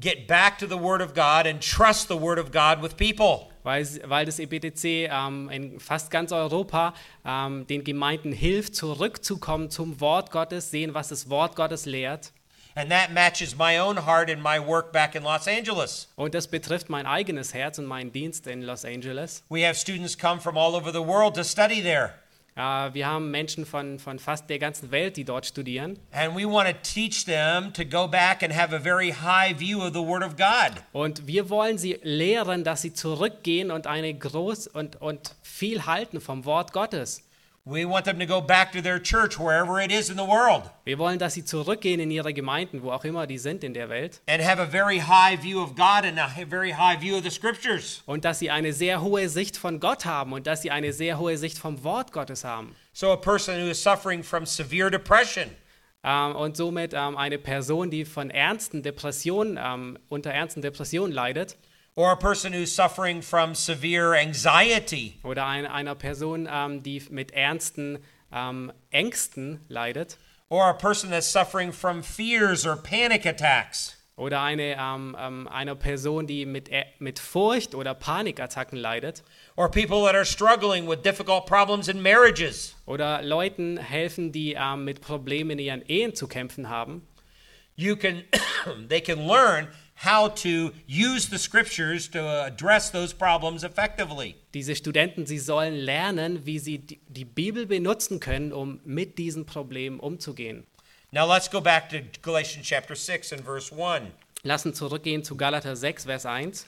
get back to the Word of God and trust the Word of God with people. Weil, weil das EBTC ähm, in fast ganz Europa ähm, den Gemeinden hilft, zurückzukommen zum Wort Gottes, sehen, was das Wort Gottes lehrt. And that matches my own heart and my work back in Los Angeles. Und das betrifft mein eigenes Herz und meinen Dienst in Los Angeles. We have students come from all over the world to study there. Äh, wir haben Menschen von, von fast der ganzen Welt, die dort studieren. And we want to teach them to go back and have a very high view of the Word of God. Und wir wollen sie lehren, dass sie zurückgehen und eine groß und, und viel halten vom Wort Gottes. We want them to go back to their church wherever it is in the world Wir wollen, dass sie zurückgehen in ihre Gemeinden, wo auch immer die sind in der Welt. and have a very high view of God and a hi- very high view of the scriptures. Und dass sie eine sehr hohe Sicht von Gott haben und dass sie eine sehr hohe Sicht vom Wort Gottes haben. So, a person who is suffering from severe depression Ähm, und somit ähm, eine Person, die von ernsten Depressionen, ähm, unter ernsten Depressionen leidet. Or a person who's suffering from severe anxiety Oder ein, einer Person, ähm, die mit ernsten ähm, Ängsten leidet. or a person that's suffering from fears or panic attacks. Oder eine, ähm, ähm, einer Person, die mit, mit Furcht oder Panikattacken leidet. or people that are struggling with difficult problems in marriages. Oder Leuten helfen, die ähm, mit Problemen in ihren Ehen zu kämpfen haben. You can they can learn how to use the scriptures to address those problems effectively. Diese Studenten, sie sollen lernen, wie sie die, die Bibel benutzen können, um mit diesen Problemen umzugehen. Now let's go back to Galatians chapter 6 and verse 1. Lassen zurückgehen zu Galater 6, Vers 1.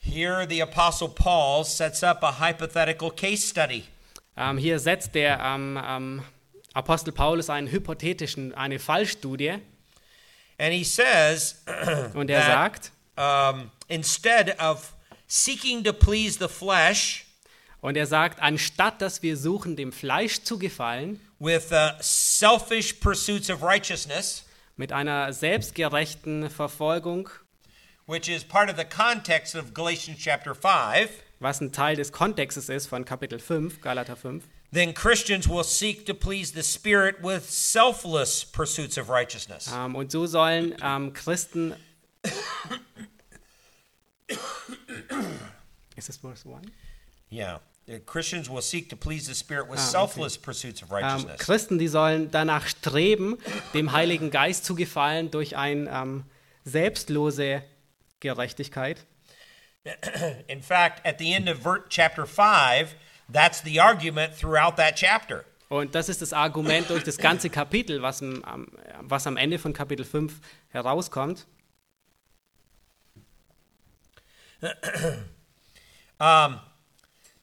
Here the apostle Paul sets up a hypothetical case study. Ähm, hier setzt der ähm, ähm, Apostel Paulus einen hypothetischen, eine Fallstudie And he says und er that sagt, um, instead of seeking to please the flesh und er sagt, anstatt dass wir suchen, dem Fleisch zu gefallen, with uh, selfish pursuits of righteousness, mit einer selbstgerechten Verfolgung, which is part of the context of Galatians chapter 5, was ein Teil des Kontextes ist von Kapitel 5, Galater 5, then Christians will seek to please the Spirit with selfless pursuits of righteousness. ähm, und so sollen ähm, Christen. ist das Vers 1? Yeah. Christians will seek to please the Spirit with Ah, okay. selfless pursuits of Ähm, righteousness. Christen, die sollen danach streben, dem Heiligen Geist zu gefallen durch eine selbstlose Gerechtigkeit. In fact, at the end of chapter 5, that's the argument throughout that chapter. Und das ist das Argument durch das ganze Kapitel, was, am- was am Ende von Kapitel 5 herauskommt.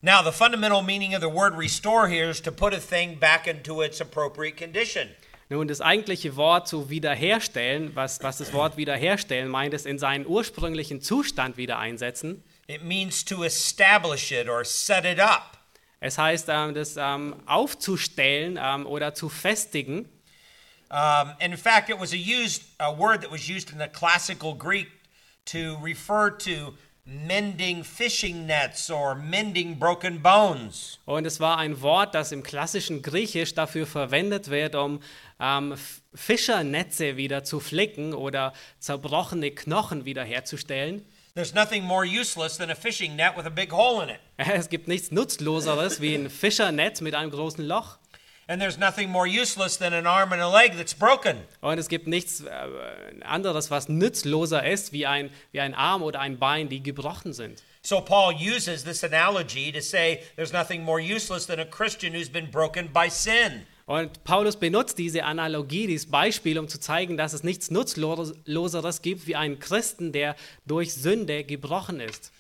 Now, the fundamental meaning of the word restore here is to put a thing back into its appropriate condition. Nun, das eigentliche Wort zu wiederherstellen, was, was das Wort wiederherstellen meint, ist in seinen ursprünglichen Zustand wieder einsetzen. It means to establish it or set it up. Es heißt, ähm, das ähm, aufzustellen ähm, oder zu festigen. Um, in fact, it was a used a word that was used in the classical Greek to refer to mending fishing nets or mending broken bones. Und es war ein Wort, das im klassischen Griechisch dafür verwendet wird, um ähm, Fischernetze wieder zu flicken oder zerbrochene Knochen wiederherzustellen. There's nothing more useless than a fishing net with a big hole in it. Es gibt nichts Nutzloseres wie ein Fischernetz mit einem großen Loch. And there's nothing more useless than an arm and a leg that's broken. Und es gibt nichts äh, anderes, was nützloser ist wie ein, wie ein Arm oder ein Bein, die gebrochen sind. So Paul uses this analogy to say there's nothing more useless than a Christian who's been broken by sin. Und Paulus benutzt diese Analogie, dieses Beispiel, um zu zeigen, dass es nichts Nutzloseres gibt wie einen Christen, der durch Sünde gebrochen ist.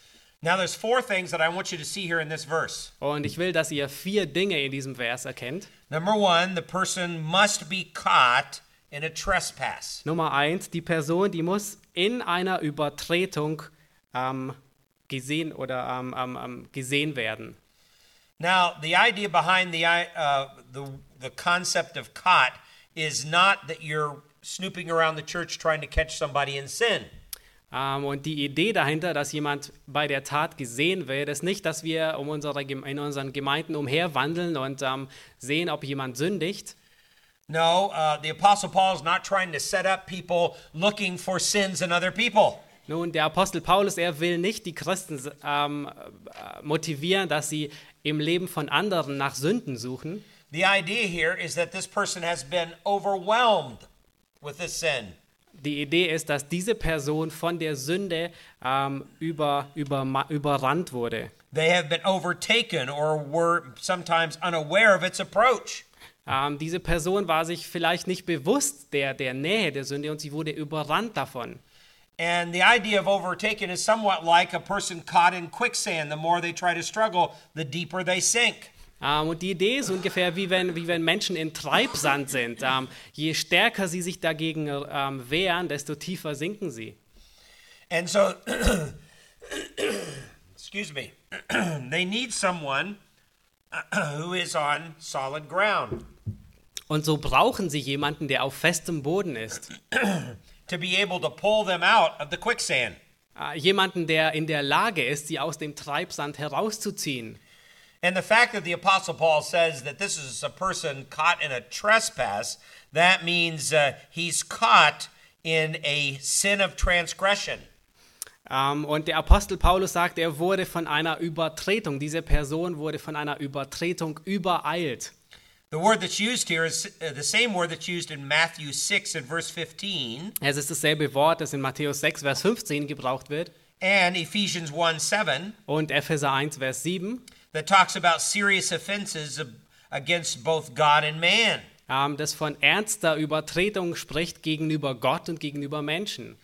Now there's four things that I want you to see here in this verse. Und ich will, dass ihr vier Dinge in diesem Vers erkennt. Number 1, the person must be caught in a trespass. Nummer eins, die Person, die muss in einer Übertretung ähm, gesehen oder ähm, ähm, ähm, gesehen werden. Now, the idea behind the uh, the the concept of caught is not that you're snooping around the church trying to catch somebody in sin. Ähm, und die Idee dahinter, dass jemand bei der Tat gesehen wird, ist nicht, dass wir um unsere, in unseren Gemeinden umherwandeln und ähm, sehen, ob jemand sündigt. No, uh, the Apostle Paul is not trying to set up people looking for sins in other people. Nun, der Apostel Paulus, er will nicht die Christen ähm, äh, motivieren, dass sie im Leben von anderen nach Sünden suchen. The idea here is that this person has been overwhelmed with this sin. Die Idee ist, dass diese Person von der Sünde ähm, über, über, überrannt wurde. They have been overtaken or were sometimes unaware of its approach. Ähm, diese Person war sich vielleicht nicht bewusst der, der Nähe der Sünde und sie wurde überrannt davon. And the idea of overtaken is somewhat like a person caught in quicksand. The more they try to struggle, the deeper they sink. Ähm, und die Idee ist ungefähr wie wenn, wie wenn Menschen in Treibsand sind. Ähm, je stärker sie sich dagegen ähm, wehren, desto tiefer sinken sie. And so, excuse me, they need someone who is on solid ground Und so brauchen sie jemanden, der auf festem Boden ist. To be able to pull them out of the quicksand. Äh, jemanden, der in der Lage ist, sie aus dem Treibsand herauszuziehen. And the fact that the Apostle Paul says that this is a person caught in a trespass, that means uh, he's caught in a sin of transgression. Ähm, und der Apostel Paulus sagt, er wurde von einer Übertretung, diese Person wurde von einer Übertretung übereilt. The word that's used here is uh, the same word that's used in Matthew 6 and verse 15 Es ist dasselbe Wort, das in Matthäus 6, Vers 15 gebraucht wird and Ephesians 1 7 und Epheser 1, Vers 7, that talks about serious offenses against both God and man. ähm, das von ernster Übertretung spricht gegenüber Gott und gegenüber Menschen.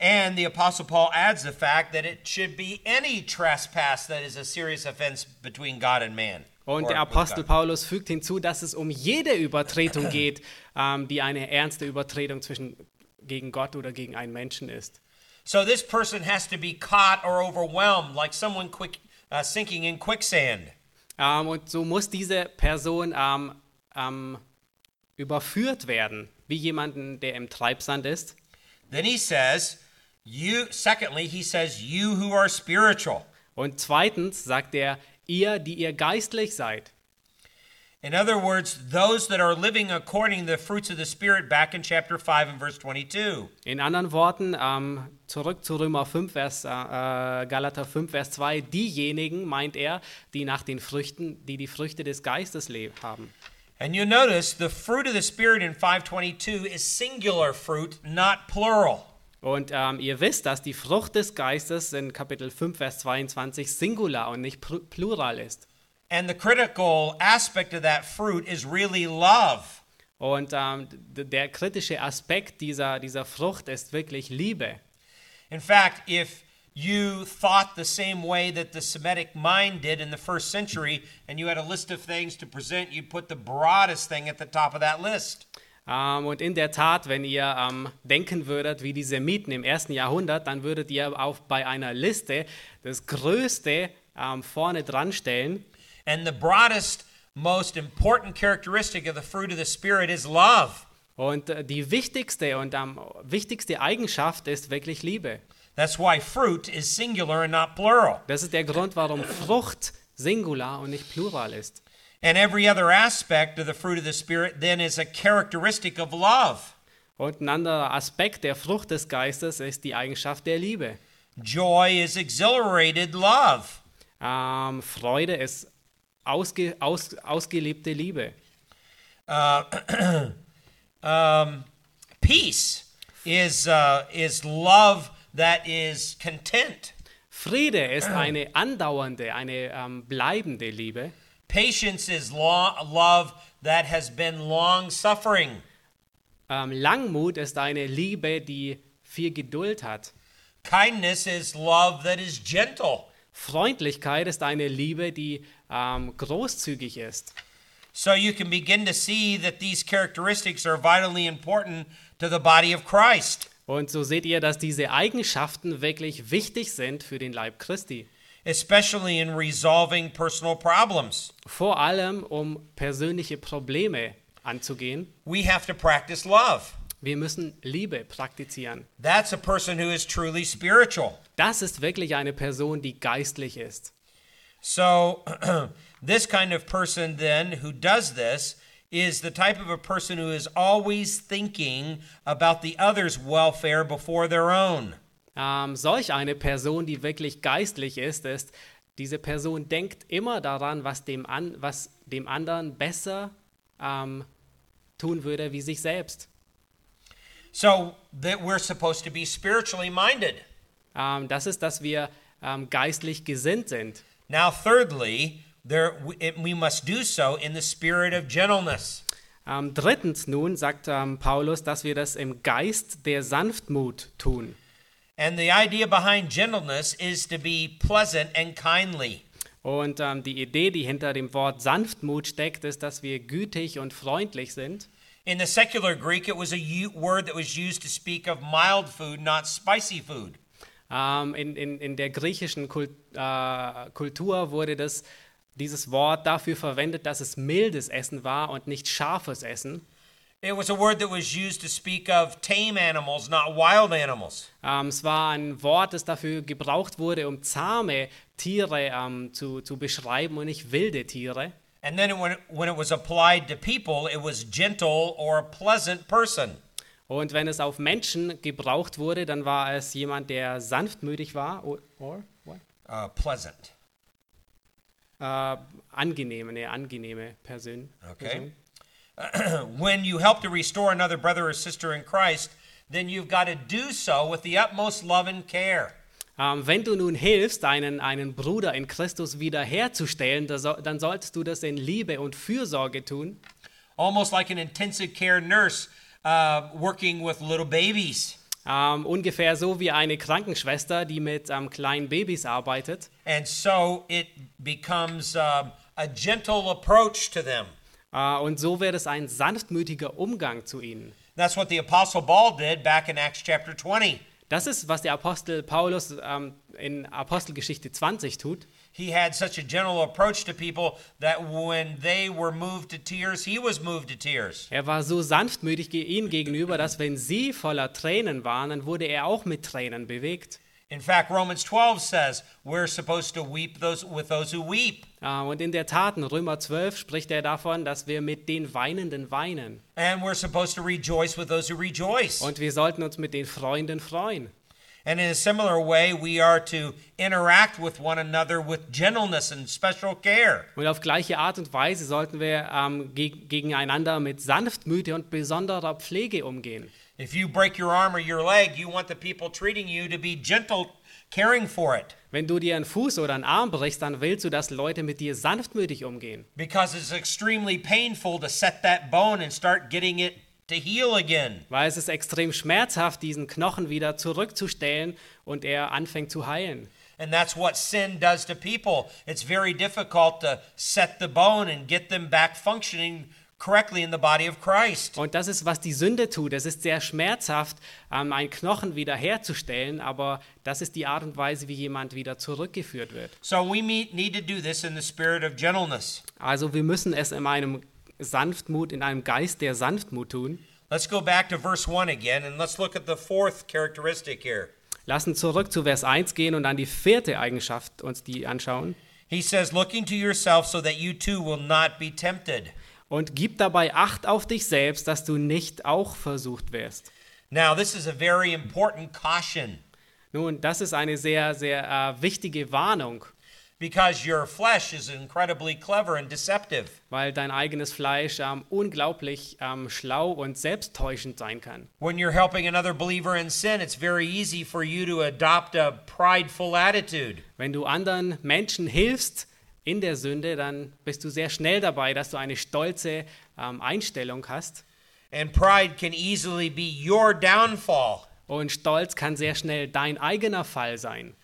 And the Apostle Paul adds the fact that it should be any trespass that is a serious offense between God and man. Und der Apostel. Paulus fügt hinzu, dass es um jede Übertretung geht, ähm, die eine ernste Übertretung zwischen gegen Gott oder gegen einen Menschen ist. So this person has to be caught or overwhelmed, like someone quick, uh, sinking in quicksand. Ähm, und so muss diese Person ähm, ähm, überführt werden, wie jemanden, der im Treibsand ist. Then he says, you. Secondly, he says, you who are spiritual. Und zweitens sagt er, ihr, die ihr geistlich seid. In other words, those that are living according to the fruits of the Spirit, back in chapter 5 and verse 22. In anderen Worten, ähm, zurück zu Römer 5, Vers, äh, äh, Galater 5, Vers 2, diejenigen, meint er, die nach den Früchten, die die Früchte des Geistes haben. And you notice the fruit of the Spirit in 522 is singular fruit, not plural. Und ähm, ihr wisst, dass die Frucht des Geistes in Kapitel 5, Vers 22 Singular und nicht pl- Plural ist. And the critical aspect of that fruit is really love. Und ähm, der kritische Aspekt dieser, dieser Frucht ist wirklich Liebe. In fact, if you thought the same way that the Semitic mind did in the first century, and you had a list of things to present, you'd put the broadest thing at the top of that list. Ähm, und in der Tat, wenn ihr ähm, denken würdet wie die Semiten im ersten Jahrhundert, dann würdet ihr auch bei einer Liste das Größte ähm, vorne dran stellen. And the broadest, most important characteristic of the fruit of the Spirit is love. Und äh, die wichtigste und wichtigste Eigenschaft ist wirklich Liebe. That's why fruit is singular and not plural. Das ist der Grund, warum Frucht Singular und nicht Plural ist. And every other aspect of the fruit of the Spirit then is a characteristic of love. Und ein anderer Aspekt der Frucht des Geistes ist die Eigenschaft der Liebe. Joy is exhilarated love. Ähm, Freude ist ausge, aus, ausgelebte Liebe. Peace is, uh, is love that is content. Friede ist eine andauernde, eine ähm, bleibende Liebe. Patience is lo- love that has been long suffering. Ähm, Langmut ist eine Liebe, die viel Geduld hat. Kindness is love that is gentle. Freundlichkeit ist eine Liebe, die ähm, großzügig ist. So you can begin to see that these characteristics are vitally important to the body of Christ, Und so seht ihr, dass diese Eigenschaften wirklich wichtig sind für den Leib Christi. Especially in resolving personal problems. Vor allem, um persönliche Probleme anzugehen. We have to practice love. Wir müssen Liebe praktizieren. That's a person who is truly spiritual. Das ist wirklich eine Person, die geistlich ist. So, this kind of person, then, who does this, is the type of a person who is always thinking about the other's welfare before their own. Ähm, solch eine Person, die wirklich geistlich ist, ist, diese Person denkt immer daran, was dem, an, was dem anderen besser ähm, tun würde wie sich selbst. So, that we're supposed to be spiritually minded. Ähm, das ist, dass wir ähm, geistlich gesinnt sind. Now, thirdly, there, we- must do so in the spirit of gentleness. Ähm, drittens nun sagt Paulus, dass wir das im Geist der Sanftmut tun. And the idea behind gentleness is to be pleasant and kindly. Und ähm, die Idee, die hinter dem Wort Sanftmut steckt, ist, dass wir gütig und freundlich sind. In the secular Greek, it was a word that was used to speak of mild food, not spicy food. Ähm, in, in, in der griechischen Kult, äh, Kultur wurde das, dieses Wort dafür verwendet, dass es mildes Essen war und nicht scharfes Essen. It was a word that was used to speak of tame animals, not wild animals. Ähm, es war ein Wort, das dafür gebraucht wurde, um zahme Tiere ähm, zu, zu beschreiben und nicht wilde Tiere. And then when it, when it was applied to people, it was gentle or a pleasant person. Und wenn es auf Menschen gebraucht wurde, dann war es jemand, der sanftmütig war. Or, or what? Uh, pleasant. Äh, angenehme, eine angenehme Person. Okay. Person. when you help to restore another brother or sister in Christ, then you've got to do so with the utmost love and care. Ähm, wenn du nun hilfst, einen, einen Bruder in Christus wiederherzustellen, so, dann solltest du das in Liebe und Fürsorge tun. Almost like an intensive care nurse uh, working with little babies. Ähm, ungefähr so wie eine Krankenschwester, die mit ähm, kleinen Babys arbeitet. And so it becomes um, a gentle approach to them. Äh, und so wird es ein sanftmütiger Umgang zu ihnen. That's what the Apostle Paul did back in Acts chapter 20. Das ist, was der Apostel Paulus ähm, in Apostelgeschichte 20 tut. He had such a gentle approach to people that when they were moved to tears, he was moved to tears. Er war so sanftmütig ihnen gegenüber, dass wenn sie voller Tränen waren, dann wurde er auch mit Tränen bewegt. In fact, Romans 12 says we're supposed to weep those with those who weep. Äh, Und in der Tat, in Römer 12 spricht er davon, dass wir mit den Weinenden weinen. And we're supposed to rejoice with those who rejoice. Und wir sollten uns mit den Freunden freuen. And in a similar way, we are to interact with one another with gentleness and special care. Und auf gleiche Art und Weise sollten wir ähm, ge gegeneinander mit Sanftmüte und besonderer Pflege umgehen. If you break your arm or your leg, you want the people treating you to be gentle, caring for it. Wenn du dir einen Fuß oder einen Arm brichst, dann willst du, dass Leute mit dir sanftmütig umgehen. Because it's extremely painful to set that bone and start getting it to heal again. Weil es ist extrem schmerzhaft, diesen Knochen wieder zurückzustellen und er anfängt zu heilen. And that's what sin does to people. It's very difficult to set the bone and get them back functioning correctly in the body of Christ. Und das ist, was die Sünde tut. Es ist sehr schmerzhaft, ähm, einen Knochen wieder herzustellen, aber das ist die Art und Weise, wie jemand wieder zurückgeführt wird. So we need to do this in the spirit of gentleness. Also wir müssen es in einem Sanftmut, in einem Geist der Sanftmut tun. Let's go back to verse 1 again and let's look at the fourth characteristic here. Lass uns zurück zu Vers 1 gehen und dann die vierte Eigenschaft uns die anschauen. He says, Looking to yourself so that you too will not be tempted. Und gib dabei Acht auf dich selbst, dass du nicht auch versucht wirst. Now, this is a very important caution Nun, das ist eine sehr, sehr äh, wichtige Warnung, because your flesh is incredibly clever and deceptive. weil dein eigenes Fleisch ähm, unglaublich ähm, schlau und selbsttäuschend sein kann. When you're helping another believer in sin, it's very easy for you to adopt a prideful attitude. Wenn du anderen Menschen hilfst in der Sünde, dann bist du sehr schnell dabei, dass du eine stolze ähm, Einstellung hast. And pride can easily be your downfall. Und Stolz kann sehr schnell dein eigener Fall sein.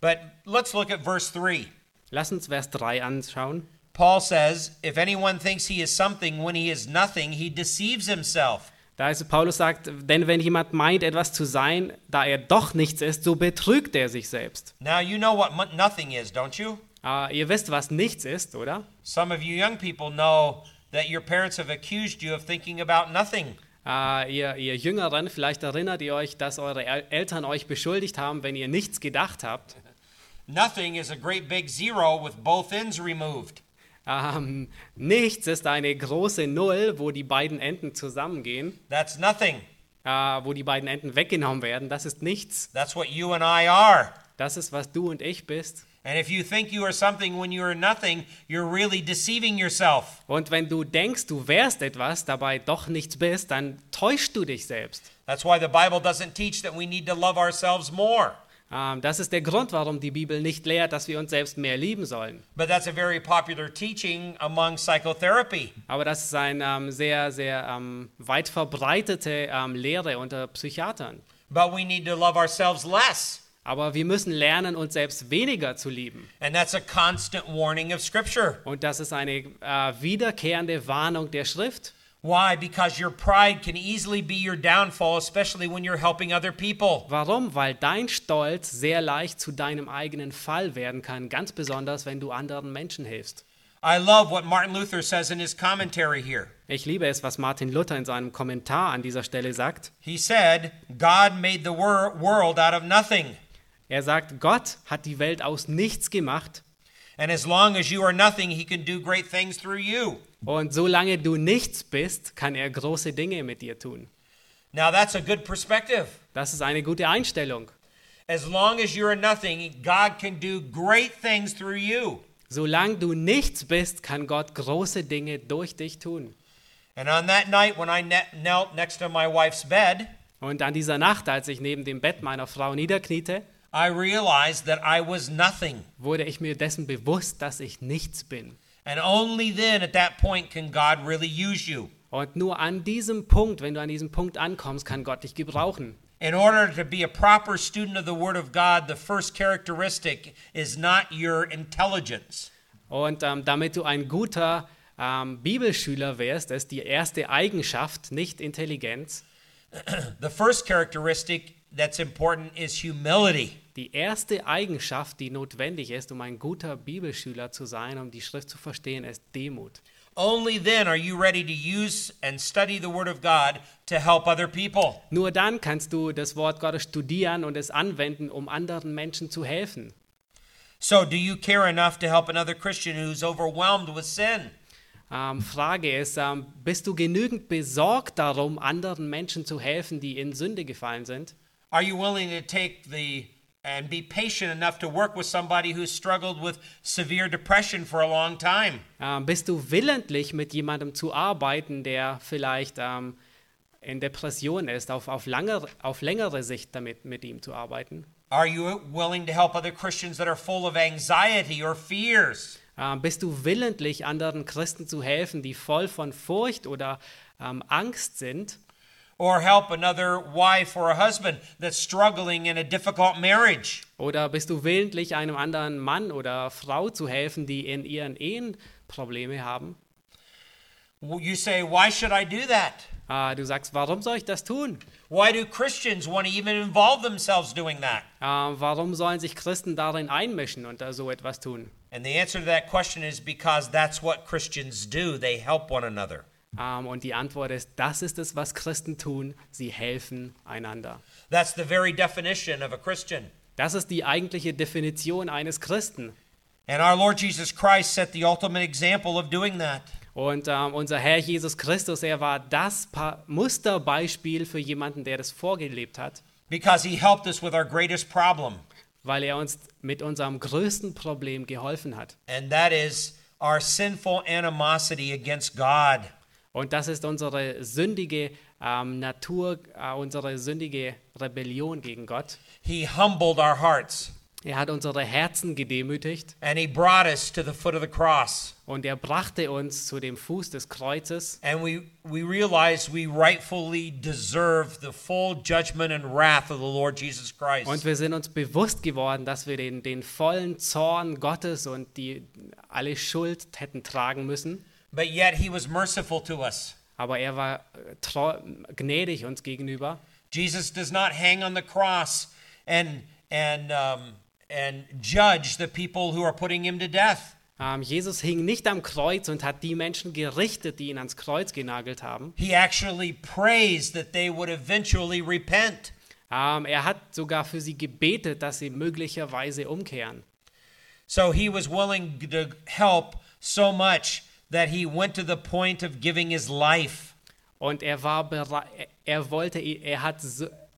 But let's look at verse 3. Lass uns Vers 3 anschauen. Paul says, If anyone thinks he is something when he is nothing, he deceives himself. Da ist Paulus sagt, denn wenn jemand meint, etwas zu sein, da er doch nichts ist, so betrügt er sich selbst. Now, you know what nothing is, don't you? Äh, ihr wisst, was nichts ist, oder? Some of you young people know that your parents have accused you of thinking about nothing. Äh, ihr, ihr Jüngeren, vielleicht erinnert ihr euch, dass eure El Eltern euch beschuldigt haben, wenn ihr nichts gedacht habt. Nothing is a great big zero with both ends removed. Ähm, nichts ist eine große Null, wo die beiden Enden zusammengehen, That's nothing. äh, wo die beiden Enden weggenommen werden. Das ist nichts. That's what you and I are. Das ist, was du und ich bist. And if you think you are something when you are nothing, you're really deceiving yourself. Und wenn du denkst, du wärst etwas, dabei doch nichts bist, dann täuschst du dich selbst. That's why the Bible doesn't teach that we need to love ourselves more. Ähm, das ist der Grund, warum die Bibel nicht lehrt, dass wir uns selbst mehr lieben sollen. But that's a very popular teaching among psychotherapy. Aber das ist eine ähm, sehr, sehr ähm, weit verbreitete Lehre unter Psychiatern. But we need to love ourselves less. Aber wir müssen lernen, uns selbst weniger zu lieben. And that's a constant warning of Scripture. Und das ist eine äh, wiederkehrende Warnung der Schrift. Why? Because your pride can easily be your downfall, especially when you're helping other people. Warum? Weil dein Stolz sehr leicht zu deinem eigenen Fall werden kann, ganz besonders wenn du anderen Menschen hilfst. I love what Martin Luther says in his commentary here. Ich liebe es, was Martin Luther in seinem Kommentar an dieser Stelle sagt. He said, God made the wor- world out of nothing. Er sagt, Gott hat die Welt aus nichts gemacht And as long as you are nothing, he can do great things through you. und solange du nichts bist, kann er große Dinge mit dir tun. Now, that's a good perspective. Das ist eine gute Einstellung. As long as you're nothing, God can do great things through you. Solange du nichts bist, kann Gott große Dinge durch dich tun. And on that night when I ne- knelt next to my wife's bed, Und an dieser Nacht, als ich neben dem Bett meiner Frau niederkniete, I realized that I was nothing. wurde ich mir dessen bewusst, dass ich nichts bin. And only then, at that point, can God really use you. Und nur an diesem Punkt, wenn du an diesem Punkt ankommst, kann Gott dich gebrauchen. In order to be a proper student of the Word of God, the first characteristic is not your intelligence. Und ähm, damit du ein guter ähm, Bibelschüler wärst, ist die erste Eigenschaft nicht Intelligenz. The first characteristic that's important is humility. Die erste Eigenschaft, die notwendig ist, um ein guter Bibelschüler zu sein, um die Schrift zu verstehen, ist Demut. Only then are you ready to use and study the Word of God to help other people. Nur dann kannst du das Wort Gottes studieren und es anwenden, um anderen Menschen zu helfen. So, do you care enough to help another Christian who's overwhelmed with sin? Ähm, Frage ist, ähm, bist du genügend besorgt darum, anderen Menschen zu helfen, die in Sünde gefallen sind? Are you willing to take the and be patient enough to work with somebody who's struggled with severe depression for a long time? Ähm, bist du willentlich, mit jemandem zu arbeiten, der vielleicht ähm, in Depression ist, auf, auf, lange, auf längere Sicht damit mit ihm zu arbeiten? Are you willing to help other Christians that are full of anxiety or fears? Ähm, bist du willentlich, anderen Christen zu helfen, die voll von Furcht oder ähm, Angst sind? Or help another wife or a husband that's struggling in a difficult marriage? Oder bist du willentlich, einem anderen Mann oder Frau zu helfen, die in ihren Ehen Probleme haben? You say, why should I do that? Ah, du sagst, warum soll ich das tun? Why do Christians want to even involve themselves doing that? Ah, warum sollen sich Christen darin einmischen und da so etwas tun? And the answer to that question is because that's what Christians do. They help one another. Ähm, und die Antwort ist, das ist es, was Christen tun. Sie helfen einander. That's the very definition of a Christian. Das ist die eigentliche Definition eines Christen. And our Lord Jesus Christ set the ultimate example of doing that. Und ähm, unser Herr Jesus Christus, er war das pa Musterbeispiel für jemanden, der das vorgelebt hat, Because he helped us with our greatest problem, weil er uns mit unserem größten Problem geholfen hat. and that is our sinful animosity against God. Und das ist unsere sündige ähm, Natur, äh, unsere sündige Rebellion gegen Gott. He humbled our hearts, Er hat unsere Herzen gedemütigt and he brought us to the foot of the cross. und er brachte uns zu dem Fuß des Kreuzes. And we, we realized we rightfully deserve the full judgment and wrath of the Lord Jesus Christ. Und wir sind uns bewusst geworden, dass wir den, den vollen Zorn Gottes und die alle Schuld hätten tragen müssen. But yet he was merciful to us. Aber er war äh, gnädig uns gegenüber. Jesus does not hang on the cross and and um, and judge the people who are putting him to death. Ähm, Jesus hing nicht am Kreuz und hat die Menschen gerichtet, die ihn ans Kreuz genagelt haben. He actually prays that they would eventually repent. Ähm, er hat sogar für sie gebetet, dass sie möglicherweise umkehren. So he was willing to help so much that he went to the point of giving his life. Und er war er wollte, er hat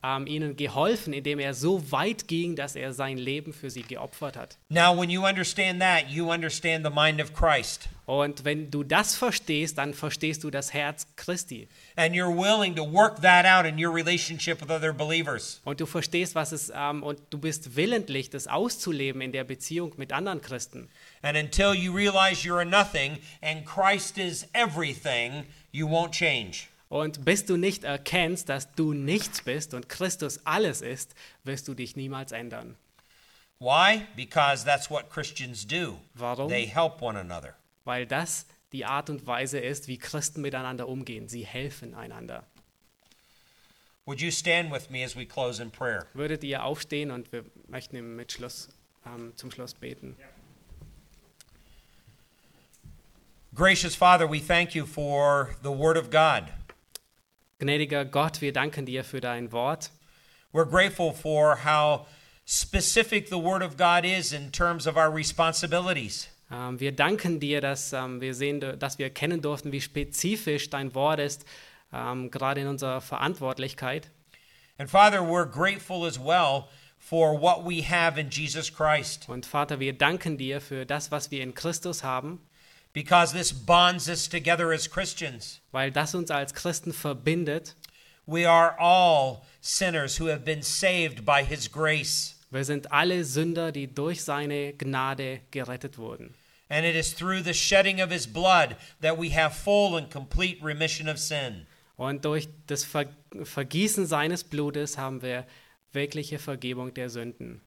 ähm, ihnen geholfen, indem er so weit ging, dass er sein Leben für sie geopfert hat. Now, when you understand that, you understand the mind of Christ. Und wenn du das verstehst, dann verstehst du das Herz Christi. And you're willing to work that out in your relationship with other believers. Und du verstehst, was es, ähm, und du bist willentlich, das auszuleben in der Beziehung mit anderen Christen. And until you realize you're nothing and Christ is everything, you won't change. Und bis du nicht erkennst, dass du nichts bist und Christus alles ist, wirst du dich niemals ändern. Why? Because that's what Christians do. Warum? They help one another. Weil das die Art und Weise ist, wie Christen miteinander umgehen. Sie helfen einander. Would you stand with me as we close in prayer? Würdet ihr aufstehen und wir möchten im Mitschluss, ähm, zum Schluss beten. Gracious Father, we thank you for the Word of God. Gnädiger Gott, wir danken dir für dein Wort. We're grateful for how specific the Word of God is in terms of our responsibilities. Ähm, wir danken dir, dass ähm, wir sehen, dass wir erkennen durften, wie spezifisch dein Wort ist, ähm, gerade in unserer Verantwortlichkeit. And Father, we're grateful as well for what we have in Jesus Christ Und Vater, wir danken dir für das, was wir in Christus haben, because this bonds us together as Christians. weil das uns als Christen verbindet. We are all sinners who have been saved by His grace. Wir sind alle Sünder, die durch seine Gnade gerettet wurden. And it is through the shedding of His blood that we have full and complete remission of sin. Und durch das Ver Vergießen seines Blutes haben wir wirkliche Vergebung der Sünden.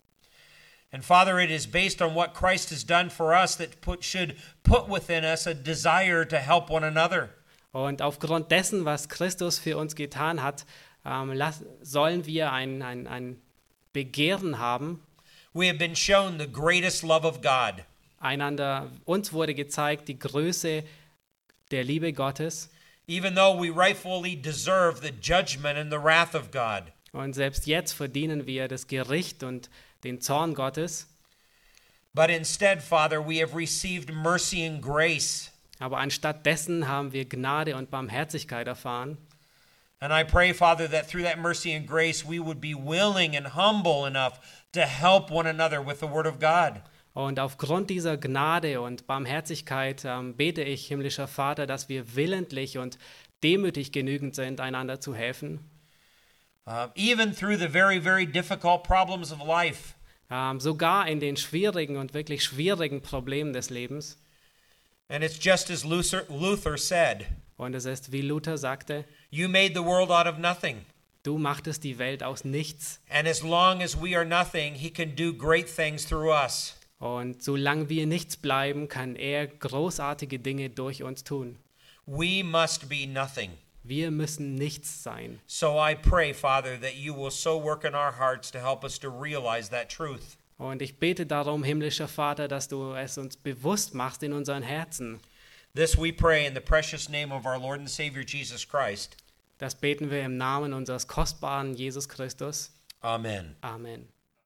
And Father, it is based on what Christ has done for us that put, should put within us a desire to help one another. Und aufgrund dessen, was Christus für uns getan hat, ähm, lass, sollen wir ein, ein, ein Begehren haben, We have been shown the greatest love of God. einander, uns wurde gezeigt die Größe der Liebe Gottes. even though we rightfully deserve the judgment and the wrath of God. Und selbst jetzt verdienen wir das Gericht und den Zorn Gottes. But instead, Father, we have received mercy and grace. Aber anstatt dessen haben wir Gnade und Barmherzigkeit erfahren. And I pray, Father, that through that mercy and grace, we would be willing and humble enough to help one another with the Word of God. Und aufgrund dieser Gnade und Barmherzigkeit ähm, bete ich, himmlischer Vater, dass wir willentlich und demütig genügend sind, einander zu helfen. Uh, even through the very, very difficult problems of life. Ähm, sogar in den schwierigen und wirklich schwierigen Problemen des Lebens. And it's just as Luther, Luther said Und es ist, wie Luther sagte, You made the world out of nothing. du machtest die Welt aus nichts. And as long as we are nothing, He can do great things through us. Und solange wir nichts bleiben, kann er großartige Dinge durch uns tun. We must be nothing. Wir müssen nichts sein. So I pray, Father, that you will so work in our hearts to help us to realize that truth. Und ich bete darum, himmlischer Vater, dass du es uns bewusst machst in unseren Herzen. This we pray in the precious name of our Lord and Savior Jesus Christ. Das beten wir im Namen unseres kostbaren Jesus Christus. Amen. Amen.